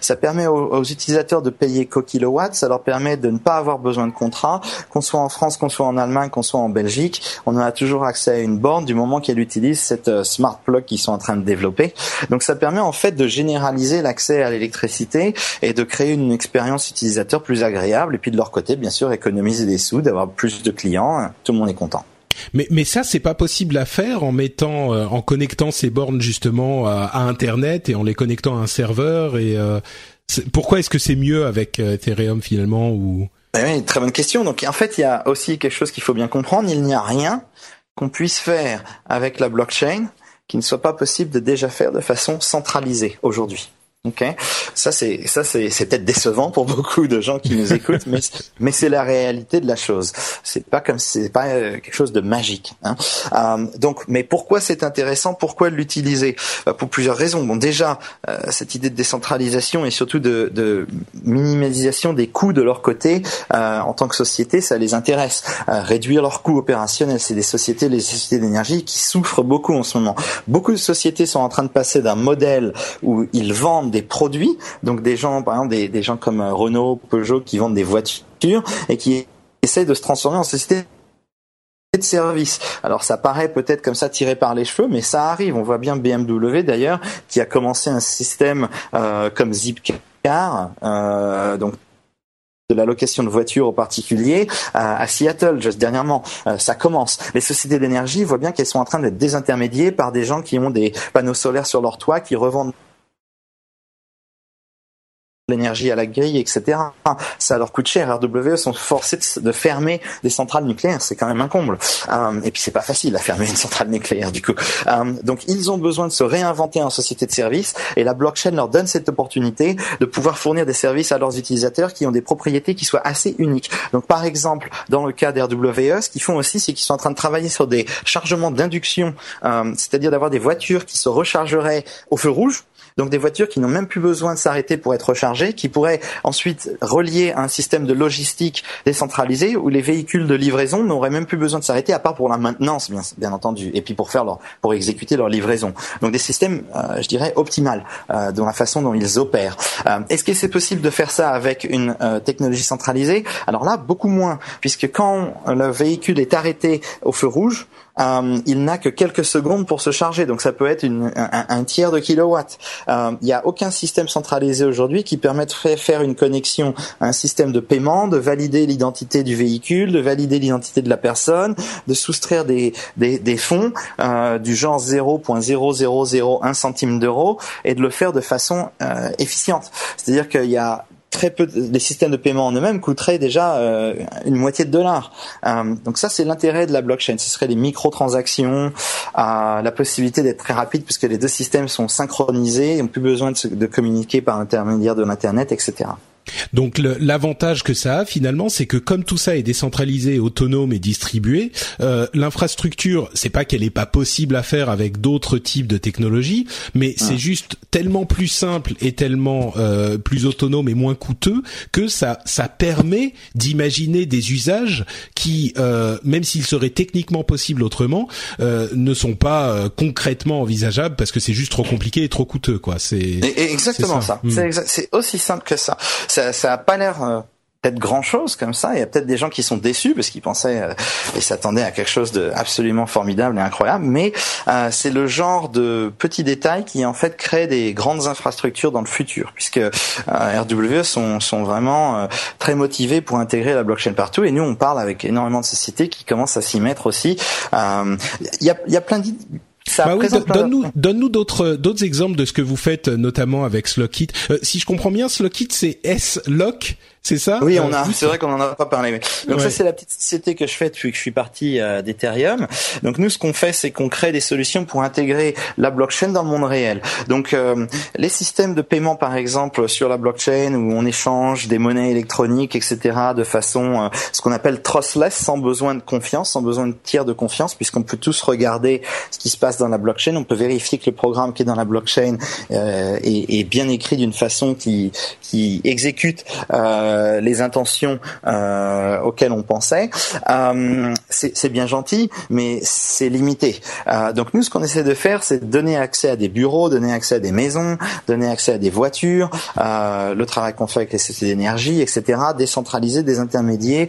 Ça permet aux, aux utilisateurs de payer qu'au kilowatt ça leur permet de ne pas avoir besoin de contrat, qu'on soit en France, qu'on soit en Allemagne, qu'on soit en Belgique, on a toujours accès à une borne du moment qu'elle utilise cette euh, smart plug qu'ils sont en train de développer. Donc ça permet en fait de généraliser l'accès à l'électricité et de créer une expérience utilisateur plus agréable et puis de leur côté bien sûr économiser des sous, d'avoir plus de clients, tout le monde est content. Mais, mais ça, c'est pas possible à faire en mettant, euh, en connectant ces bornes justement à, Internet et en les connectant à un serveur. Et euh, pourquoi est-ce que c'est mieux avec euh, Ethereum finalement ou? Eh oui, très bonne question. Donc en fait, il y a aussi quelque chose qu'il faut bien comprendre. Il n'y a rien qu'on puisse faire avec la blockchain qui ne soit pas possible de déjà faire de façon centralisée aujourd'hui. Ok, ça c'est ça c'est c'est peut-être décevant pour beaucoup de gens qui nous écoutent, mais mais c'est la réalité de la chose. C'est pas comme c'est pas euh, quelque chose de magique. Hein. Euh, donc, mais pourquoi c'est intéressant? Pourquoi l'utiliser? Bah, Pour plusieurs raisons. Bon, déjà euh, cette idée de décentralisation et surtout de, de minimalisation des coûts de leur côté euh, en tant que société, ça les intéresse. Euh, réduire leurs coûts opérationnels, c'est des sociétés, les sociétés d'énergie qui souffrent beaucoup en ce moment. Beaucoup de sociétés sont en train de passer d'un modèle où ils vendent produits, donc des gens, par exemple, des, gens comme euh, Renault, Peugeot qui vendent des voitures et qui essaient de se transformer en société de service. Alors ça paraît peut-être comme ça tiré par les cheveux, mais ça arrive. On voit bien BMW d'ailleurs qui a commencé un système euh, comme Zipcar, euh, donc de la location de voitures aux particuliers à, Seattle juste dernièrement. ça commence. Les sociétés d'énergie voient bien qu'elles sont en train d'être désintermédiées par des gens qui ont des panneaux solaires sur leur toit, qui revendent l'énergie à la grille, etc. Ça leur coûte cher. RWE sont forcés de fermer des centrales nucléaires. C'est quand même un comble. Euh, et puis c'est pas facile à fermer une centrale nucléaire du coup. Euh, donc ils ont besoin de se réinventer en société de services et la blockchain leur donne cette opportunité de pouvoir fournir des services à leurs utilisateurs qui ont des propriétés qui soient assez uniques. Donc par exemple dans le cas d'RWE, ce qu'ils font aussi, c'est qu'ils sont en train de travailler sur des chargements d'induction, euh, c'est-à-dire d'avoir des voitures qui se rechargeraient au feu rouge donc des voitures qui n'ont même plus besoin de s'arrêter pour être rechargées, qui pourraient ensuite relier un système de logistique décentralisé où les véhicules de livraison n'auraient même plus besoin de s'arrêter à part pour la maintenance, bien, entendu, et puis pour faire leur, pour exécuter leur livraison. Donc des systèmes, euh, je dirais, optimales euh, dans la façon dont ils opèrent. Euh, Est-ce que c'est possible de faire ça avec une technologie centralisée? Alors là, beaucoup moins, puisque quand le véhicule est arrêté au feu rouge, euh, il n'a que quelques secondes pour se charger, donc ça peut être un, tiers de kilowatt. Euh, il n'y a aucun système centralisé aujourd'hui qui permette de faire une connexion à un système de paiement, de valider l'identité du véhicule, de valider l'identité de la personne, de soustraire des, des, des fonds euh, du genre 0.0001 centime d'euro et de le faire de façon euh, efficiente. C'est-à-dire qu'il y a très peu, les systèmes de paiement en eux-mêmes coûteraient déjà euh, une moitié de dollar. Euh, donc ça, c'est l'intérêt de la blockchain. Ce serait les microtransactions, euh, la possibilité d'être très rapide puisque les deux systèmes sont synchronisés, n'ont plus besoin de, de communiquer par l'intermédiaire de l'internet, etc. Donc l'avantage que ça a finalement, c'est que comme tout ça est décentralisé, autonome et distribué, euh, l'infrastructure, c'est pas qu'elle est pas possible à faire avec d'autres types de technologies, mais ah. c'est juste tellement plus simple et tellement euh, plus autonome et moins coûteux que ça ça permet d'imaginer des usages qui, euh, même s'ils seraient techniquement possibles autrement, euh, ne sont pas euh, concrètement envisageables parce que c'est juste trop compliqué et trop coûteux quoi. C'est exactement ça. ça. Hmm. C'est aussi simple que ça ça, ça a pas l'air euh, peut-être grand chose comme ça. Il y a peut-être des gens qui sont déçus parce qu'ils pensaient euh, et s'attendaient à quelque chose de absolument formidable et incroyable. Mais euh, c'est le genre de petits détails qui en fait créent des grandes infrastructures dans le futur, puisque euh, RWE sont, sont vraiment euh, très motivés pour intégrer la blockchain partout. Et nous, on parle avec énormément de sociétés qui commencent à s'y mettre aussi. Il y a, y a plein d'idées bah oui, donne-nous donne-nous d'autres d'autres exemples de ce que vous faites notamment avec Slockit. Euh, si je comprends bien, Slockit c'est S-Lock c'est ça Oui, on a. Euh, c'est vrai qu'on en a pas parlé. Donc ça, c'est la petite société que je fais depuis que je suis parti euh, d'Ethereum. Donc nous, ce qu'on fait, c'est qu'on crée des solutions pour intégrer la blockchain dans le monde réel. Donc euh, les systèmes de paiement, par exemple, sur la blockchain où on échange des monnaies électroniques, etc., de façon ce qu'on appelle trustless, sans besoin de confiance, sans besoin de tiers de confiance, puisqu'on peut tous regarder ce qui se passe dans la blockchain. On peut vérifier que le programme qui est dans la blockchain est, est, bien écrit d'une façon qui qui exécute euh, les intentions euh, auxquelles on pensait. Euh, c'est bien gentil, mais c'est limité. donc nous, ce qu'on essaie de faire, c'est donner accès à des bureaux, donner accès à des maisons, donner accès à des voitures, le travail qu'on fait avec les sociétés d'énergie, etc. Décentraliser des intermédiaires,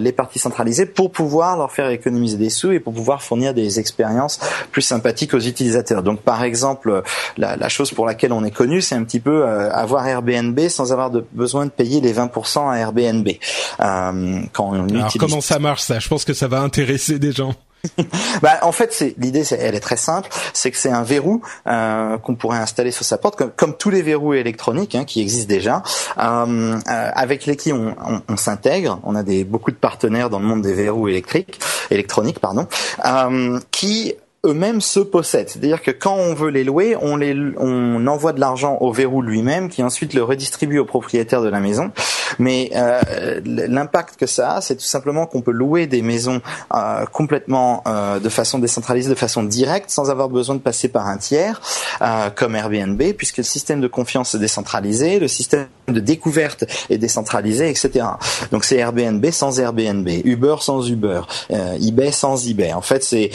les parties centralisées pour pouvoir leur faire économiser des sous et pour pouvoir fournir des expériences plus sympathiques aux utilisateurs. Donc par exemple, la, la chose pour laquelle on est connu, c'est un petit peu avoir Airbnb sans avoir de, besoin de payer les 20% à Airbnb. Euh, quand on Alors comment ça marche ça? Je pense que ça va intéresser des gens. bah, en fait, c'est l'idée, elle est très simple, c'est que c'est un verrou euh, qu'on pourrait installer sur sa porte, comme, comme tous les verrous électroniques hein, qui existent déjà, euh, euh, avec lesquels on, on, on s'intègre. On a des beaucoup de partenaires dans le monde des verrous électriques, électroniques, pardon, euh, qui eux-mêmes se possèdent. C'est-à-dire que quand on veut les louer, on, les, on envoie de l'argent au verrou lui-même qui ensuite le redistribue au propriétaire de la maison. Mais euh, l'impact que ça a, c'est tout simplement qu'on peut louer des maisons euh, complètement euh, de façon décentralisée, de façon directe, sans avoir besoin de passer par un tiers, euh, comme Airbnb, puisque le système de confiance est décentralisé, le système de découverte est décentralisé, etc. Donc c'est Airbnb sans Airbnb, Uber sans Uber, euh, eBay sans eBay. En fait, c'est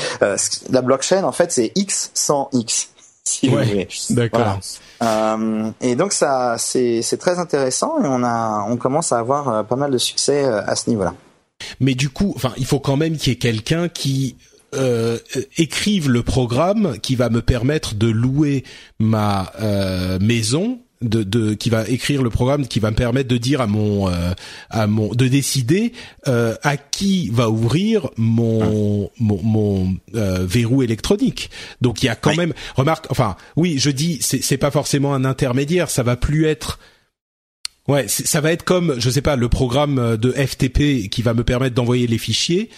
la blockchain, en fait, c'est X sans X. Si. D'accord. Euh, et donc ça, c'est très intéressant et on a, on commence à avoir euh, pas mal de succès euh, à ce niveau-là. Mais du coup, enfin, il faut quand même qu'il y ait quelqu'un qui euh, écrive le programme qui va me permettre de louer ma euh, maison de, de, qui va écrire le programme qui va me permettre de dire à mon euh, à mon de décider euh, à qui va ouvrir mon mon, mon euh, verrou électronique. Donc il y a quand même remarque enfin oui, je dis c'est c'est pas forcément un intermédiaire, ça va plus être Ouais, ça va être comme je sais pas le programme de FTP qui va me permettre d'envoyer les fichiers,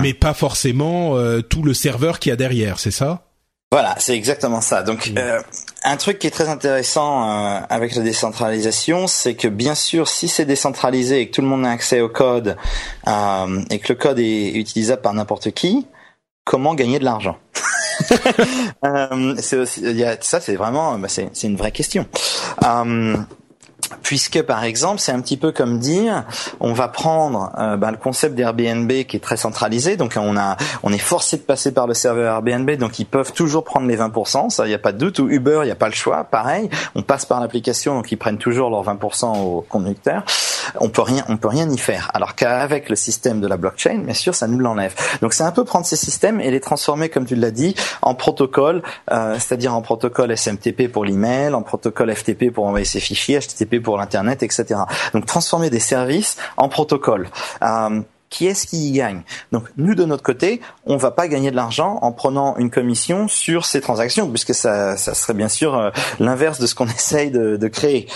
mais pas forcément tout le serveur qui y a derrière, c'est ça? Voilà, c'est exactement ça. Donc, mm. euh, un truc qui est très intéressant euh, avec la décentralisation, c'est que bien sûr, si c'est décentralisé et que tout le monde a accès au code euh, et que le code est utilisable par n'importe qui, comment gagner de l'argent? Euh, c'est aussi, y a, ça, c'est vraiment, bah, c'est, c'est une vraie question. Puisque par exemple c'est un petit peu comme dire on va prendre euh, bah, le concept d'Airbnb qui est très centralisé. Donc on a on est forcé de passer par le serveur Airbnb. Donc ils peuvent toujours prendre les 20% ça il y a pas de doute. Ou Uber il y a pas le choix. Pareil on passe par l'application. Donc ils prennent toujours leurs 20% au conducteur on peut rien on peut rien y faire alors qu'avec le système de la blockchain bien sûr ça nous l'enlève donc c'est un peu prendre ces systèmes et les transformer comme tu l'as dit en protocole euh, c'est-à-dire en protocole SMTP pour l'email en protocole FTP pour envoyer ses fichiers HTTP pour l'internet, etc. Donc transformer des services en protocole. Euh, qui est-ce qui y gagne? Donc nous de notre côté, on va pas gagner de l'argent en prenant une commission sur ces transactions, puisque ça, ça serait bien sûr euh, l'inverse de ce qu'on essaye de, créer.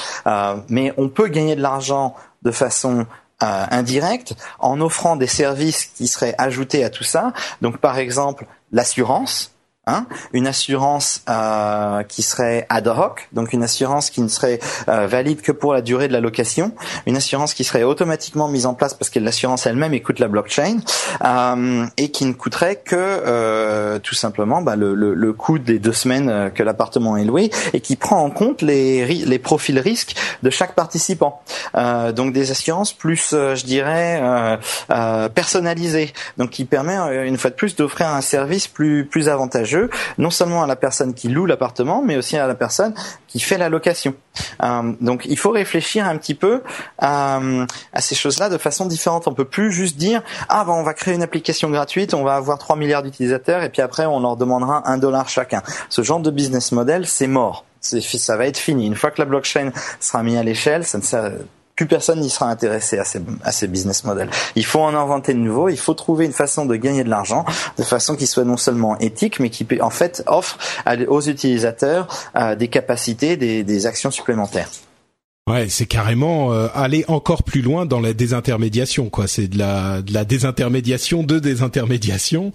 Mais on peut gagner de l'argent de façon euh, indirecte en offrant des services qui seraient ajoutés à tout ça. Donc par exemple l'assurance. Hein, une assurance euh, qui serait ad hoc, donc une assurance qui ne serait euh, valide que pour la durée de la location, une assurance qui serait automatiquement mise en place parce que l'assurance elle-même écoute la blockchain euh, et qui ne coûterait que euh, tout simplement bah, le, le, le, coût des deux semaines euh, que l'appartement est loué et qui prend en compte les, les profils risques de chaque participant. Euh, donc des assurances plus, je dirais, personnalisées, donc qui permet une fois de plus d'offrir un service plus plus avantageux non seulement à la personne qui loue l'appartement, mais aussi à la personne qui fait la location. Euh, donc il faut réfléchir un petit peu à ces choses-là de façon différente. On peut plus juste dire ah ben on va créer une application gratuite, on va avoir 3 milliards d'utilisateurs et puis après on leur demandera un dollar chacun. Ce genre de business model, c'est mort. Ça va être fini. Une fois que la blockchain sera mise à l'échelle, ça ne plus personne n'y sera intéressé à ces, business models. Il faut en inventer de nouveaux, il faut trouver une façon de gagner de l'argent de façon qui soit non seulement éthique, mais qui en fait offre aux utilisateurs euh, des capacités, des, des actions supplémentaires. Ouais, c'est carrément euh, aller encore plus loin dans la désintermédiation, quoi. C'est de la de la désintermédiation de désintermédiation.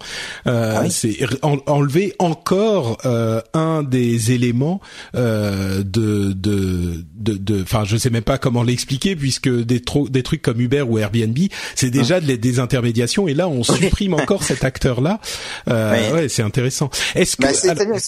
Euh, ah C'est enlever encore euh, un des éléments euh, de de de. Enfin, je sais même pas comment l'expliquer puisque des des trucs comme Uber ou Airbnb, c'est déjà ah. de la désintermédiation et là on supprime encore cet acteur-là. Euh, ouais, c'est intéressant. Est-ce que bah,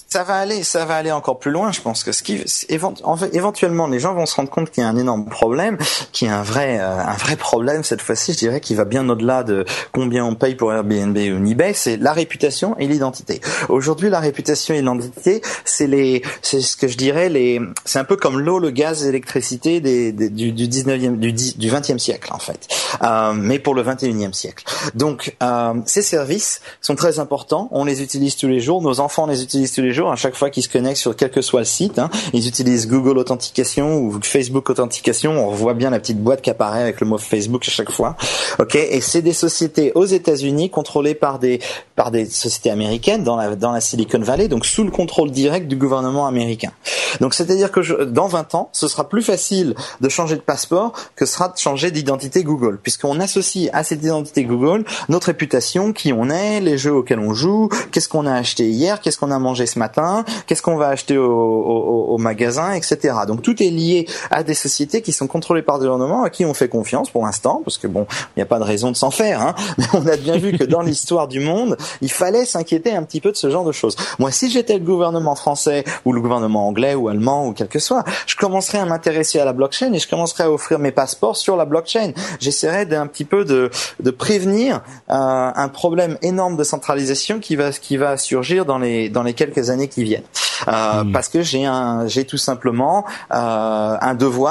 ça va aller, ça va aller encore plus loin. Je pense que ce qui éventuellement les gens vont se rendre compte qu'il y a un énorme problème, qui est un vrai, euh, un vrai problème cette fois-ci, je dirais, qui va bien au-delà de combien on paye pour Airbnb ou eBay, c'est la réputation et l'identité. Aujourd'hui, la réputation et l'identité, c'est les, c'est ce que je dirais les, c'est un peu comme l'eau, le gaz, l'électricité des, du, du 19e, du, du 20e siècle en fait, euh, mais pour le 21e siècle. Donc, euh, ces services sont très importants. On les utilise tous les jours. Nos enfants les utilisent tous les jours. À chaque fois qu'ils se connectent sur quel que soit le site, hein, ils utilisent Google Authentication ou Facebook Authentication, on revoit bien la petite boîte qui apparaît avec le mot Facebook à chaque fois. Ok, et c'est des sociétés aux États-Unis contrôlées par des par des sociétés américaines dans la dans la Silicon Valley, donc sous le contrôle direct du gouvernement américain. Donc c'est-à-dire que je, dans 20 ans, ce sera plus facile de changer de passeport que sera de changer d'identité Google, puisqu'on associe à cette identité Google notre réputation, qui on est, les jeux auxquels on joue, qu'est-ce qu'on a acheté hier, qu'est-ce qu'on a mangé ce matin, qu'est-ce qu'on va acheter au, au, au magasin, etc. Donc tout est lié à des sociétés qui sont contrôlées par des gouvernements à qui on fait confiance pour l'instant, parce que bon, il n'y a pas de raison de s'en faire, hein, mais on a bien vu que dans l'histoire du monde, il fallait s'inquiéter un petit peu de ce genre de choses. Moi, si j'étais le gouvernement français ou le gouvernement anglais ou allemand ou quel que soit, je commencerais à m'intéresser à la blockchain et je commencerais à offrir mes passeports sur la blockchain. J'essaierais d'un petit peu de, de prévenir euh, un problème énorme de centralisation qui va qui va surgir dans les dans les quelques années qui viennent. Euh, hmm. Parce que j'ai un j'ai tout simplement euh, un devoir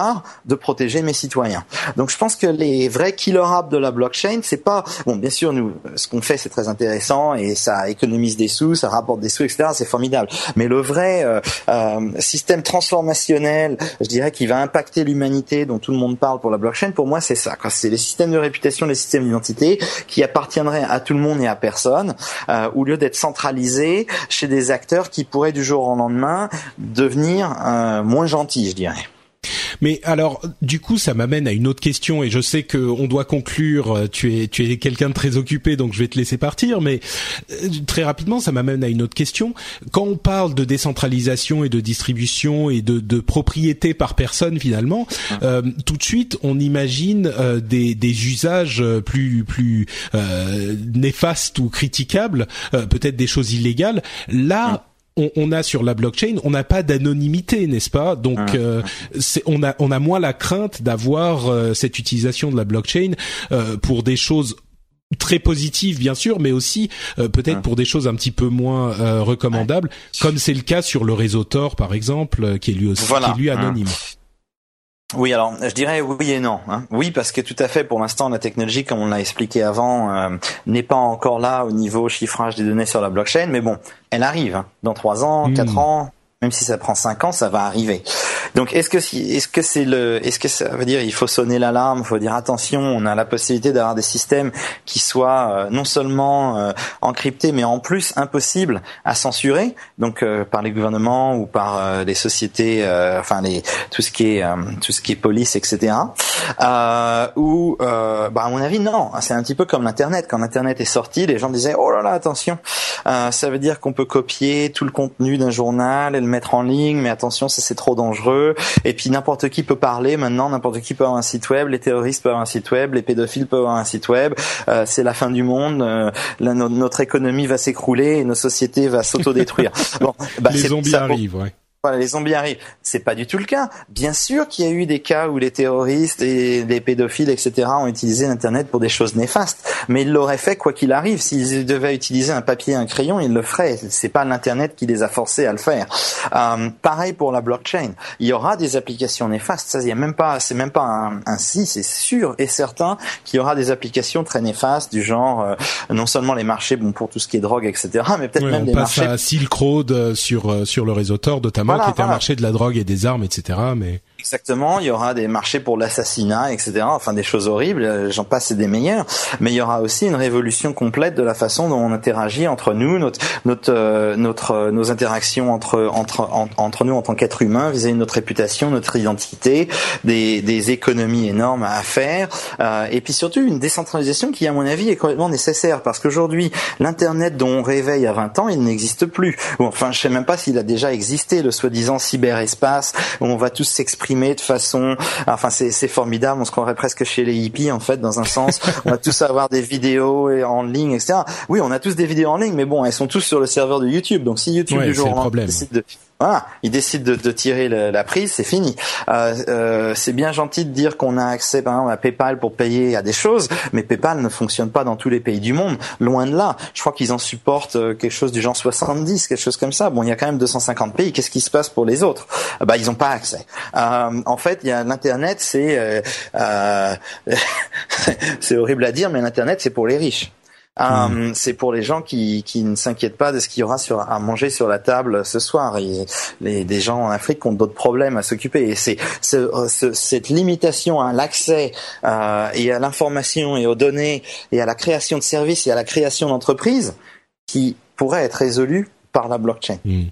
de protéger mes citoyens. Donc je pense que les vrais killer apps de la blockchain, c'est pas bon. Bien sûr, nous, ce qu'on fait, c'est très intéressant et ça économise des sous, ça rapporte des sous, etc. C'est formidable. Mais le vrai euh, euh, système transformationnel, je dirais, qui va impacter l'humanité, dont tout le monde parle pour la blockchain, pour moi, c'est ça. C'est les systèmes de réputation, les systèmes d'identité qui appartiendraient à tout le monde et à personne, euh, au lieu d'être centralisés chez des acteurs qui pourraient du jour au lendemain devenir euh, moins gentils, je dirais. Mais alors, du coup, ça m'amène à une autre question, et je sais que on doit conclure. Tu es, tu es quelqu'un de très occupé, donc je vais te laisser partir. Mais euh, très rapidement, ça m'amène à une autre question. Quand on parle de décentralisation et de distribution et de, de propriété par personne, finalement, euh, tout de suite, on imagine euh, des, des usages plus plus néfastes ou critiquables, peut-être des choses illégales. Là, on, a sur la blockchain, on n'a pas d'anonymité, n'est-ce pas? Donc, ah. euh, on a on a moins la crainte d'avoir euh, cette utilisation de la blockchain euh, pour des choses très positives bien sûr, mais aussi peut-être ah. pour des choses un petit peu moins recommandables, comme c'est le cas sur le réseau Tor par exemple, qui est lui aussi qui est lui anonyme. Oui, alors je dirais oui et non. Hein. Oui, parce que tout à fait, pour l'instant, la technologie, comme on l'a expliqué avant, euh, n'est pas encore là au niveau chiffrage des données sur la blockchain. Mais bon, elle arrive. Hein. Dans trois ans, hmm. quatre ans, même si ça prend cinq ans, ça va arriver. Donc est-ce que est-ce que c'est le est-ce que ça veut dire il faut sonner l'alarme, il faut dire attention, on a la possibilité d'avoir des systèmes qui soient euh, non seulement euh, encryptés mais en plus impossibles à censurer. Donc euh, par les gouvernements ou par les sociétés enfin les tout ce qui est tout ce qui est police etc. ou bah à mon avis non, c'est un petit peu comme l'internet. Quand l'internet est sorti, les gens disaient oh là là attention, ça veut dire qu'on peut copier tout le contenu d'un journal et le mettre en ligne mais attention ça c'est trop dangereux et puis n'importe qui peut parler maintenant, n'importe qui peut avoir un site web, les terroristes peuvent avoir un site web, les pédophiles peuvent avoir un site web. Euh, c'est la fin du monde, euh, notre économie va s'écrouler et nos sociétés va s'autodétruire. bon, bah, les zombies arrivent, ouais. Voilà, les zombies arrivent. C'est pas du tout le cas. Bien sûr qu'il y a eu des cas où les terroristes et les pédophiles, etc., ont utilisé Internet pour des choses néfastes. Mais ils l'auraient fait quoi qu'il arrive. S'ils devaient utiliser un papier et un crayon, ils le feraient. C'est pas l'Internet qui les a forcés à le faire. Euh, pareil pour la blockchain. Il y aura des applications néfastes. Ça, il y a même pas, c'est même pas un, un si, c'est sûr et certain qu'il y aura des applications très néfastes du genre, euh, non seulement les marchés, bon, pour tout ce qui est drogue, etc., mais peut-être même des marchés. On passe à Silk Road euh, sur, sur le réseau Tor, notamment qui était un marché de la drogue et des armes, etc. Mais Exactement, il y aura des marchés pour l'assassinat, etc. Enfin, des choses horribles, j'en passe et des meilleurs. Mais il y aura aussi une révolution complète de la façon dont on interagit entre nous, notre, notre, euh, notre euh, nos interactions entre, entre, entre nous en tant qu'êtres humains, vis-à-vis de notre réputation, notre identité, des, des économies énormes à faire, euh, et puis surtout une décentralisation qui, à mon avis, est complètement nécessaire parce qu'aujourd'hui, l'internet dont on réveille à 20 ans, il n'existe plus. enfin, je sais même pas s'il a déjà existé, le soi-disant cyberespace où on va tous s'exprimer de façon, enfin c'est formidable, on se croirait presque chez les hippies en fait dans un sens. on va tous avoir des vidéos en ligne, etc. Oui, on a tous des vidéos en ligne, mais bon, elles sont tous sur le serveur de YouTube. Donc si YouTube du jour au lendemain décide de voilà, il décide de, de tirer la prise, c'est fini. Euh, euh, c'est bien gentil de dire qu'on a accès par exemple à PayPal pour payer à des choses, mais PayPal ne fonctionne pas dans tous les pays du monde, loin de là. Je crois qu'ils en supportent euh, quelque chose du genre 70, quelque chose comme ça. Bon, il y a quand même 250 pays. Qu'est-ce qui se passe pour les autres? Bah, ils n'ont pas accès. Euh, en fait, il y a l'internet, c'est euh, c'est horrible à dire, mais l'internet c'est pour les riches. Euh, c'est pour les gens qui, qui ne s'inquiètent pas de ce qu'il y aura sur, à manger sur la table ce soir. Et les, des gens en Afrique ont d'autres problèmes à s'occuper. Et c'est ce, cette limitation à l'accès euh, et à l'information et aux données et à la création de services et à la création d'entreprises qui pourrait être résolue par la blockchain. Hmm.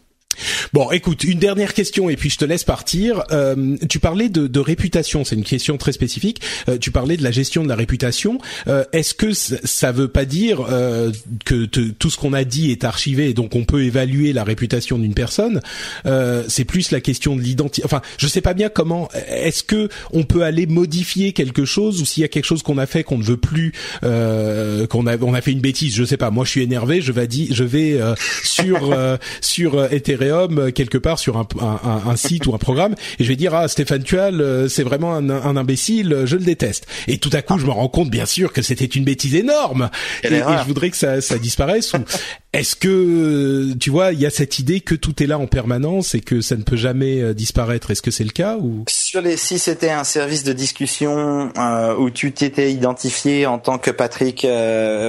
Bon, écoute, une dernière question et puis je te laisse partir. Euh, tu parlais de, de réputation, c'est une question très spécifique. Euh, tu parlais de la gestion de la réputation. Euh, Est-ce que ça veut pas dire euh, que tout ce qu'on a dit est archivé et donc on peut évaluer la réputation d'une personne? Euh, C'est plus la question de l'identité. Enfin, je sais pas bien comment. Est-ce que on peut aller modifier quelque chose ou s'il y a quelque chose qu'on a fait qu'on ne veut plus, euh, qu'on a on a fait une bêtise. Je sais pas. Moi, je suis énervé. Je vais je vais sur sur Ethereum euh, quelque part sur un, un, un, site ou un programme. Et je vais dire ah Stéphane Tual euh, c'est vraiment un, un, imbécile je le déteste. Et tout à coup je me rends compte bien sûr que c'était une bêtise énorme. Et, je voudrais que ça, ça disparaisse ou est-ce que tu vois il y a cette idée que tout est là en permanence et que ça ne peut jamais euh, disparaître? Est-ce que c'est le cas ou? Sur les si c'était un service de discussion où tu t'étais identifié en tant que Patrick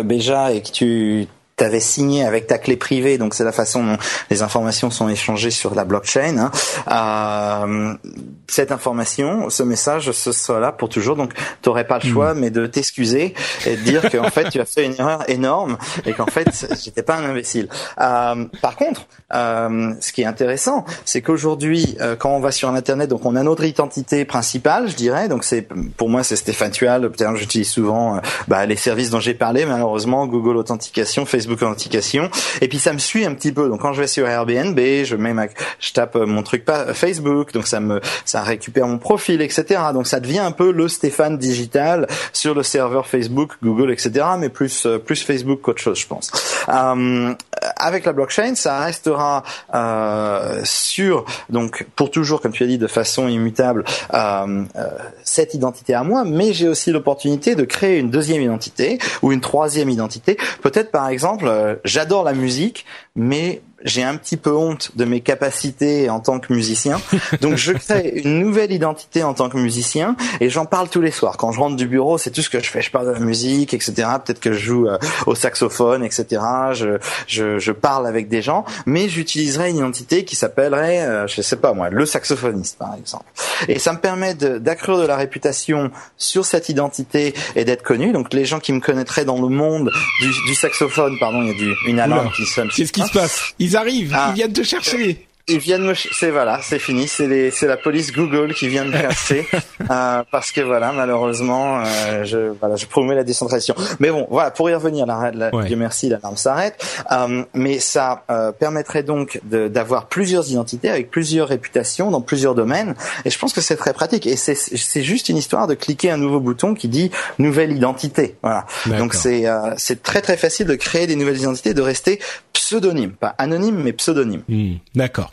Béja et que tu tu avais signé avec ta clé privée, donc c'est la façon dont les informations sont échangées sur la blockchain. Hein. Euh, cette information, ce message, ce sera là pour toujours. Donc, tu n'aurais pas le choix, hmm. mais de t'excuser et de dire qu'en fait, tu as fait une erreur énorme et qu'en fait, j'étais pas un imbécile. Euh, par contre, euh, ce qui est intéressant, c'est qu'aujourd'hui, euh, quand on va sur Internet, donc on a notre identité principale, je dirais. Donc, c'est pour moi, c'est Stéphane Tual. J'utilise souvent euh, bah, les services dont j'ai parlé, malheureusement, Google Authentication, Facebook Authentication. Et puis, ça me suit un petit peu. Donc, quand je vais sur Airbnb, je mets ma, je tape mon truc pas Facebook, donc ça me, ça récupère mon profil, etc. Donc, ça devient un peu le Stéphane digital sur le serveur Facebook, Google, etc. Mais plus, plus Facebook qu'autre chose, je pense. Euh, avec la blockchain, ça restera euh, sur donc pour toujours, comme tu as dit, de façon immutable euh, euh, cette identité à moi, mais j'ai aussi l'opportunité de créer une deuxième identité ou une troisième identité. Peut-être par exemple, euh, j'adore la musique, mais j'ai un petit peu honte de mes capacités en tant que musicien. Donc je crée une nouvelle identité en tant que musicien et j'en parle tous les soirs. Quand je rentre du bureau, c'est tout ce que je fais. Je parle de la musique, etc. Peut-être que je joue euh, au saxophone, etc. Je, je, je, parle avec des gens, mais j'utiliserai une identité qui s'appellerait, euh, je sais pas moi, le saxophoniste par exemple. Et ça me permet d'accroître de, la réputation sur cette identité et d'être connu. Donc les gens qui me connaîtraient dans le monde du, du saxophone, pardon, il y a du, une alarme qui sonne. Qu'est-ce qui se passe? Ils arrivent, ah. ils viennent te chercher ils viennent me, c'est voilà, c'est fini, c'est les, c'est la police Google qui vient me chercher euh, parce que voilà, malheureusement, euh, je, voilà, je promets la décentralisation. Mais bon, voilà, pour y revenir, la, la, Dieu merci, l'alarme s'arrête. Euh, mais ça euh, permettrait donc de, d'avoir plusieurs identités avec plusieurs réputations dans plusieurs domaines. Et je pense que c'est très pratique. Et c'est, c'est juste une histoire de cliquer un nouveau bouton qui dit nouvelle identité. Voilà. Donc c'est, euh, c'est très très facile de créer des nouvelles identités, de rester pseudonyme, pas anonyme, mais pseudonyme. Hmm, d'accord.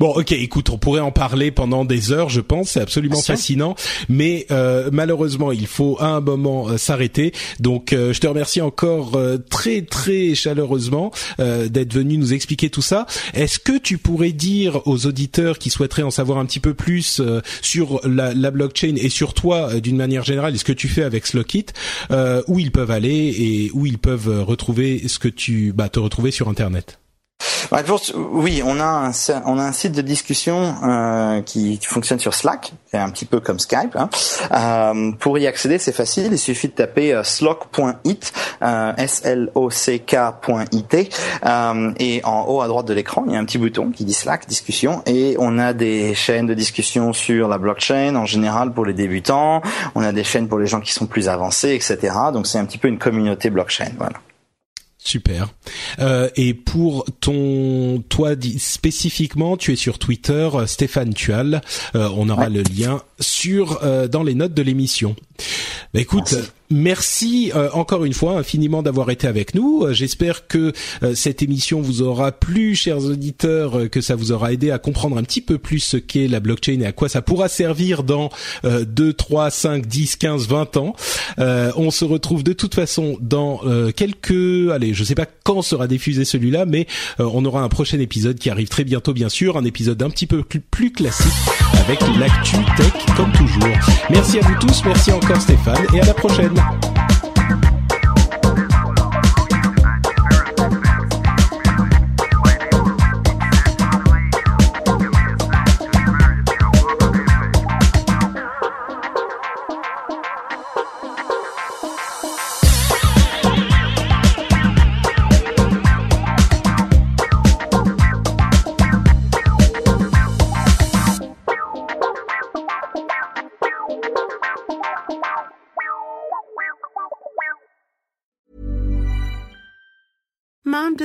Bon, ok, écoute, on pourrait en parler pendant des heures, je pense, c'est absolument fascinant, mais euh, malheureusement, il faut à un moment euh, s'arrêter. Donc, euh, je te remercie encore très très chaleureusement d'être venu nous expliquer tout ça. Est-ce que tu pourrais dire aux auditeurs qui souhaiteraient en savoir un petit peu plus sur la, la, blockchain et sur toi d'une manière générale, ce que tu fais avec Slockit, où ils peuvent aller et où ils peuvent retrouver ce que tu, bah, te retrouver sur Internet? Oui, on a un, site de discussion euh, qui, fonctionne sur Slack, un petit peu comme Skype. Hein. Euh, pour y accéder, c'est facile, il suffit de taper euh, slock.it, euh, euh, et en haut à droite de l'écran, il y a un petit bouton qui dit Slack, discussion, et on a des chaînes de discussion sur la blockchain en général pour les débutants, on a des chaînes pour les gens qui sont plus avancés, etc. Donc c'est un petit peu une communauté blockchain, voilà. Super. Euh, et pour ton toi spécifiquement, tu es sur Twitter, euh, Stéphane Tual. Euh, on aura le lien sur euh, dans les notes de l'émission. Bah, écoute, merci, euh, encore une fois infiniment d'avoir été avec nous. Euh, j'espère que cette émission vous aura plu, chers auditeurs, que ça vous aura aidé à comprendre un petit peu plus ce qu'est la blockchain et à quoi ça pourra servir dans 2, 3, 5, 10, 15, 20 ans. on se retrouve de toute façon dans quelques... Allez, je sais pas quand sera diffusé celui-là, mais on aura un prochain épisode qui arrive très bientôt, bien sûr, un épisode un petit peu plus, plus classique avec l'actu tech comme toujours. Merci à vous tous, merci encore Stéphane et à la prochaine. Bye.